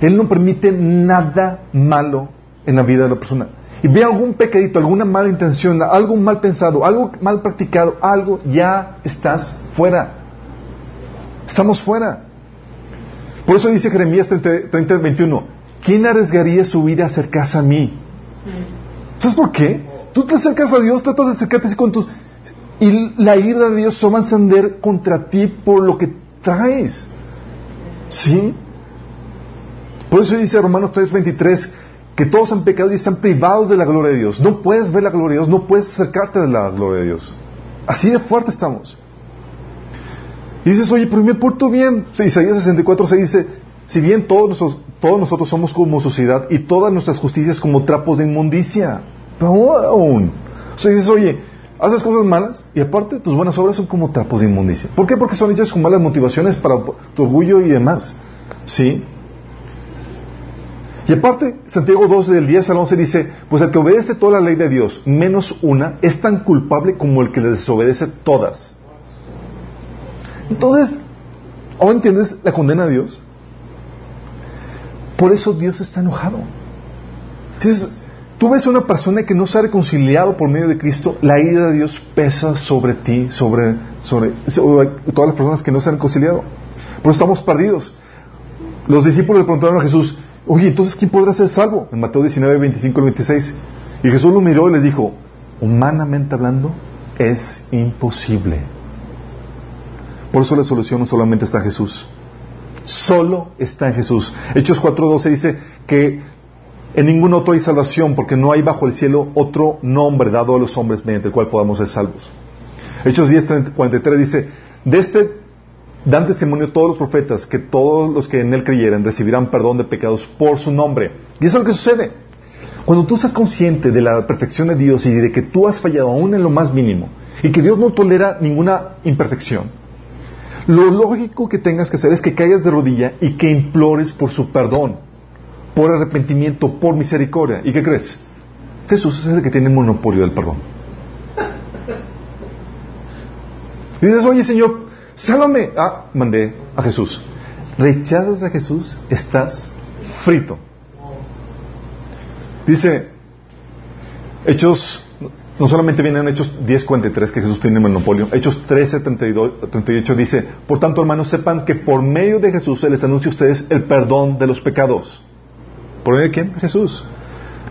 Él no permite nada malo en la vida de la persona. Y ve algún pecadito, alguna mala intención, algo mal pensado, algo mal practicado, algo, ya estás fuera. Estamos fuera. Por eso dice Jeremías 30, 21, ¿quién arriesgaría su vida a acercarse a mí? ¿Sabes por qué? Tú te acercas a Dios, tratas de acercarte así con tus... Y la ira de Dios se va a encender contra ti por lo que traes. ¿Sí? Por eso dice Romanos 3:23 que todos han pecado y están privados de la gloria de Dios. No puedes ver la gloria de Dios, no puedes acercarte a la gloria de Dios. Así de fuerte estamos. Y dices, oye, pero me porto bien. Isaías 64 se dice, si bien todos nosotros, todos nosotros somos como sociedad y todas nuestras justicias como trapos de inmundicia. Pero aún. O sea, dices, oye, haces cosas malas y aparte tus buenas obras son como trapos de inmundicia. ¿Por qué? Porque son hechas con malas motivaciones para tu orgullo y demás. ¿Sí? Y aparte, Santiago 2 del 10 al 11 dice, pues el que obedece toda la ley de Dios, menos una, es tan culpable como el que le desobedece todas. Entonces, ¿ahora entiendes la condena de Dios? Por eso Dios está enojado. Entonces, tú ves a una persona que no se ha reconciliado por medio de Cristo, la ira de Dios pesa sobre ti, sobre, sobre, todas las personas que no se han reconciliado. Por eso estamos perdidos. Los discípulos le preguntaron a Jesús, oye, entonces ¿quién podrá ser salvo? En Mateo 19, 25 y 26. Y Jesús lo miró y le dijo, humanamente hablando, es imposible. Por eso la solución no solamente está en Jesús. Solo está en Jesús. Hechos 4.12 dice que en ningún otro hay salvación porque no hay bajo el cielo otro nombre dado a los hombres mediante el cual podamos ser salvos. Hechos 10.43 dice, de este dan testimonio todos los profetas que todos los que en él creyeran recibirán perdón de pecados por su nombre. Y eso es lo que sucede. Cuando tú estás consciente de la perfección de Dios y de que tú has fallado aún en lo más mínimo y que Dios no tolera ninguna imperfección, lo lógico que tengas que hacer es que caigas de rodilla y que implores por su perdón, por arrepentimiento, por misericordia. ¿Y qué crees? Jesús es el que tiene monopolio del perdón. Dices, oye Señor, sálvame. Ah, mandé a Jesús. Rechazas a Jesús, estás frito. Dice, Hechos no solamente vienen Hechos 10.43 que Jesús tiene monopolio, Hechos 13.38 dice, por tanto hermanos sepan que por medio de Jesús se les anuncia a ustedes el perdón de los pecados. ¿Por medio de quién? Jesús.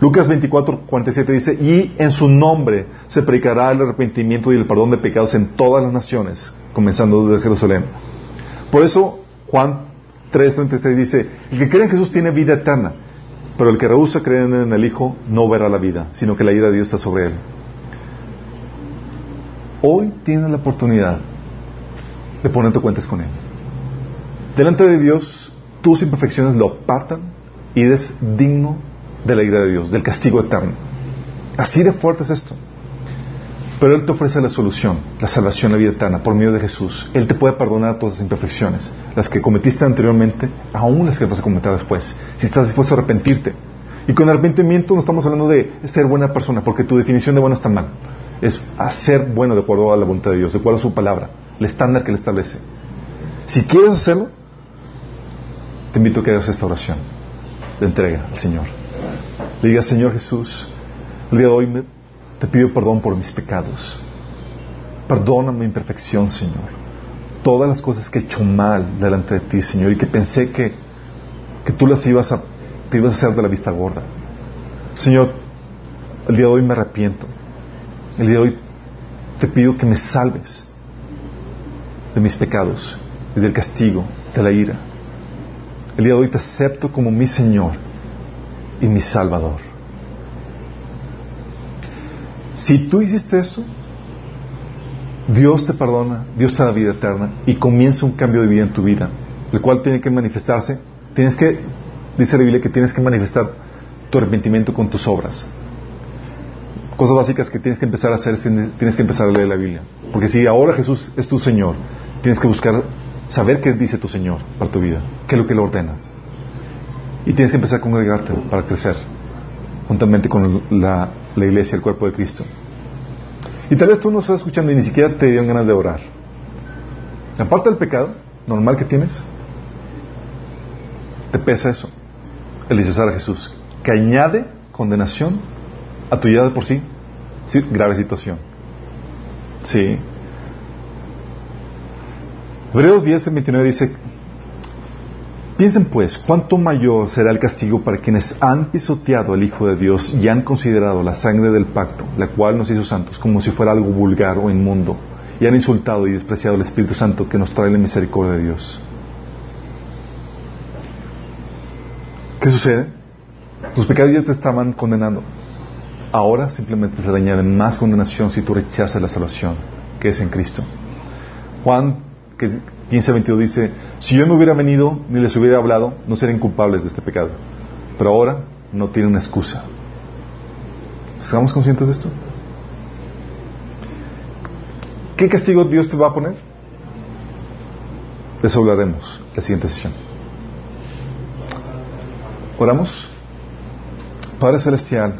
Lucas 24.47 dice, y en su nombre se predicará el arrepentimiento y el perdón de pecados en todas las naciones, comenzando desde Jerusalén. Por eso Juan 3.36 dice, el que cree en Jesús tiene vida eterna, pero el que rehúsa creer en el Hijo no verá la vida, sino que la ira de Dios está sobre él. Hoy tienes la oportunidad de ponerte cuentas con Él. Delante de Dios, tus imperfecciones lo apartan y eres digno de la ira de Dios, del castigo eterno. Así de fuerte es esto. Pero Él te ofrece la solución, la salvación, la vida eterna, por medio de Jesús. Él te puede perdonar todas las imperfecciones, las que cometiste anteriormente, aún las que vas a cometer después, si estás dispuesto a arrepentirte. Y con arrepentimiento no estamos hablando de ser buena persona, porque tu definición de bueno está mal. Es hacer bueno de acuerdo a la voluntad de Dios, de acuerdo a su palabra, el estándar que Él establece. Si quieres hacerlo, te invito a que hagas esta oración de entrega al Señor. Le digas, Señor Jesús, el día de hoy me te pido perdón por mis pecados. Perdona mi imperfección, Señor. Todas las cosas que he hecho mal delante de ti, Señor, y que pensé que, que tú las ibas a, te ibas a hacer de la vista gorda. Señor, el día de hoy me arrepiento. El día de hoy te pido que me salves de mis pecados y del castigo, de la ira. El día de hoy te acepto como mi Señor y mi Salvador. Si tú hiciste esto, Dios te perdona, Dios te da vida eterna y comienza un cambio de vida en tu vida, el cual tiene que manifestarse. Tienes que, dice la Biblia, que tienes que manifestar tu arrepentimiento con tus obras. Cosas básicas que tienes que empezar a hacer, tienes que empezar a leer la Biblia. Porque si ahora Jesús es tu Señor, tienes que buscar saber qué dice tu Señor para tu vida, qué es lo que le ordena. Y tienes que empezar a congregarte para crecer, juntamente con la iglesia, el cuerpo de Cristo. Y tal vez tú no estás escuchando y ni siquiera te dieron ganas de orar. Aparte del pecado normal que tienes, te pesa eso, el a Jesús, que añade condenación a tu vida de por sí. Sí, grave situación. Sí. Hebreos 10, 29 dice, Piensen pues, ¿cuánto mayor será el castigo para quienes han pisoteado al Hijo de Dios y han considerado la sangre del pacto, la cual nos hizo santos, como si fuera algo vulgar o inmundo, y han insultado y despreciado al Espíritu Santo que nos trae la misericordia de Dios? ¿Qué sucede? Tus pecados ya te estaban condenando. Ahora simplemente se le añade más condenación si tú rechazas la salvación que es en Cristo. Juan, que 15.22 dice, si yo no hubiera venido ni les hubiera hablado, no serían culpables de este pecado. Pero ahora no tienen excusa. ¿Estamos conscientes de esto? ¿Qué castigo Dios te va a poner? Les hablaremos la siguiente sesión. Oramos. Padre Celestial,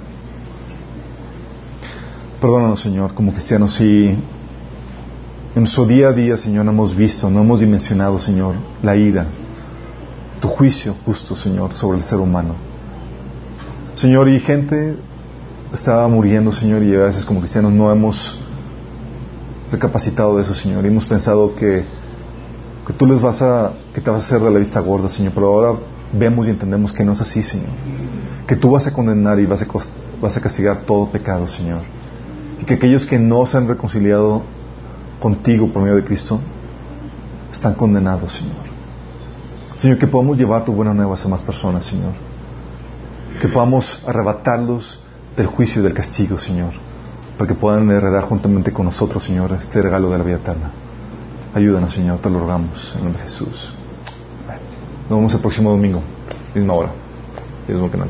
perdónanos Señor como cristianos si en nuestro día a día, Señor, no hemos visto, no hemos dimensionado, Señor, la ira, tu juicio justo, Señor, sobre el ser humano. Señor, y gente estaba muriendo, Señor, y a veces como cristianos no hemos recapacitado de eso, Señor, y hemos pensado que, que tú les vas a, que te vas a hacer de la vista gorda, Señor, pero ahora vemos y entendemos que no es así, Señor. Que tú vas a condenar y vas a, vas a castigar todo pecado, Señor. Y que aquellos que no se han reconciliado contigo por medio de Cristo, están condenados, Señor. Señor, que podamos llevar tu buena nueva a más personas, Señor. Que podamos arrebatarlos del juicio y del castigo, Señor, para que puedan heredar juntamente con nosotros, Señor, este regalo de la vida eterna. Ayúdanos, Señor, te lo rogamos, en nombre de Jesús. Nos vemos el próximo domingo, misma hora, mismo canal.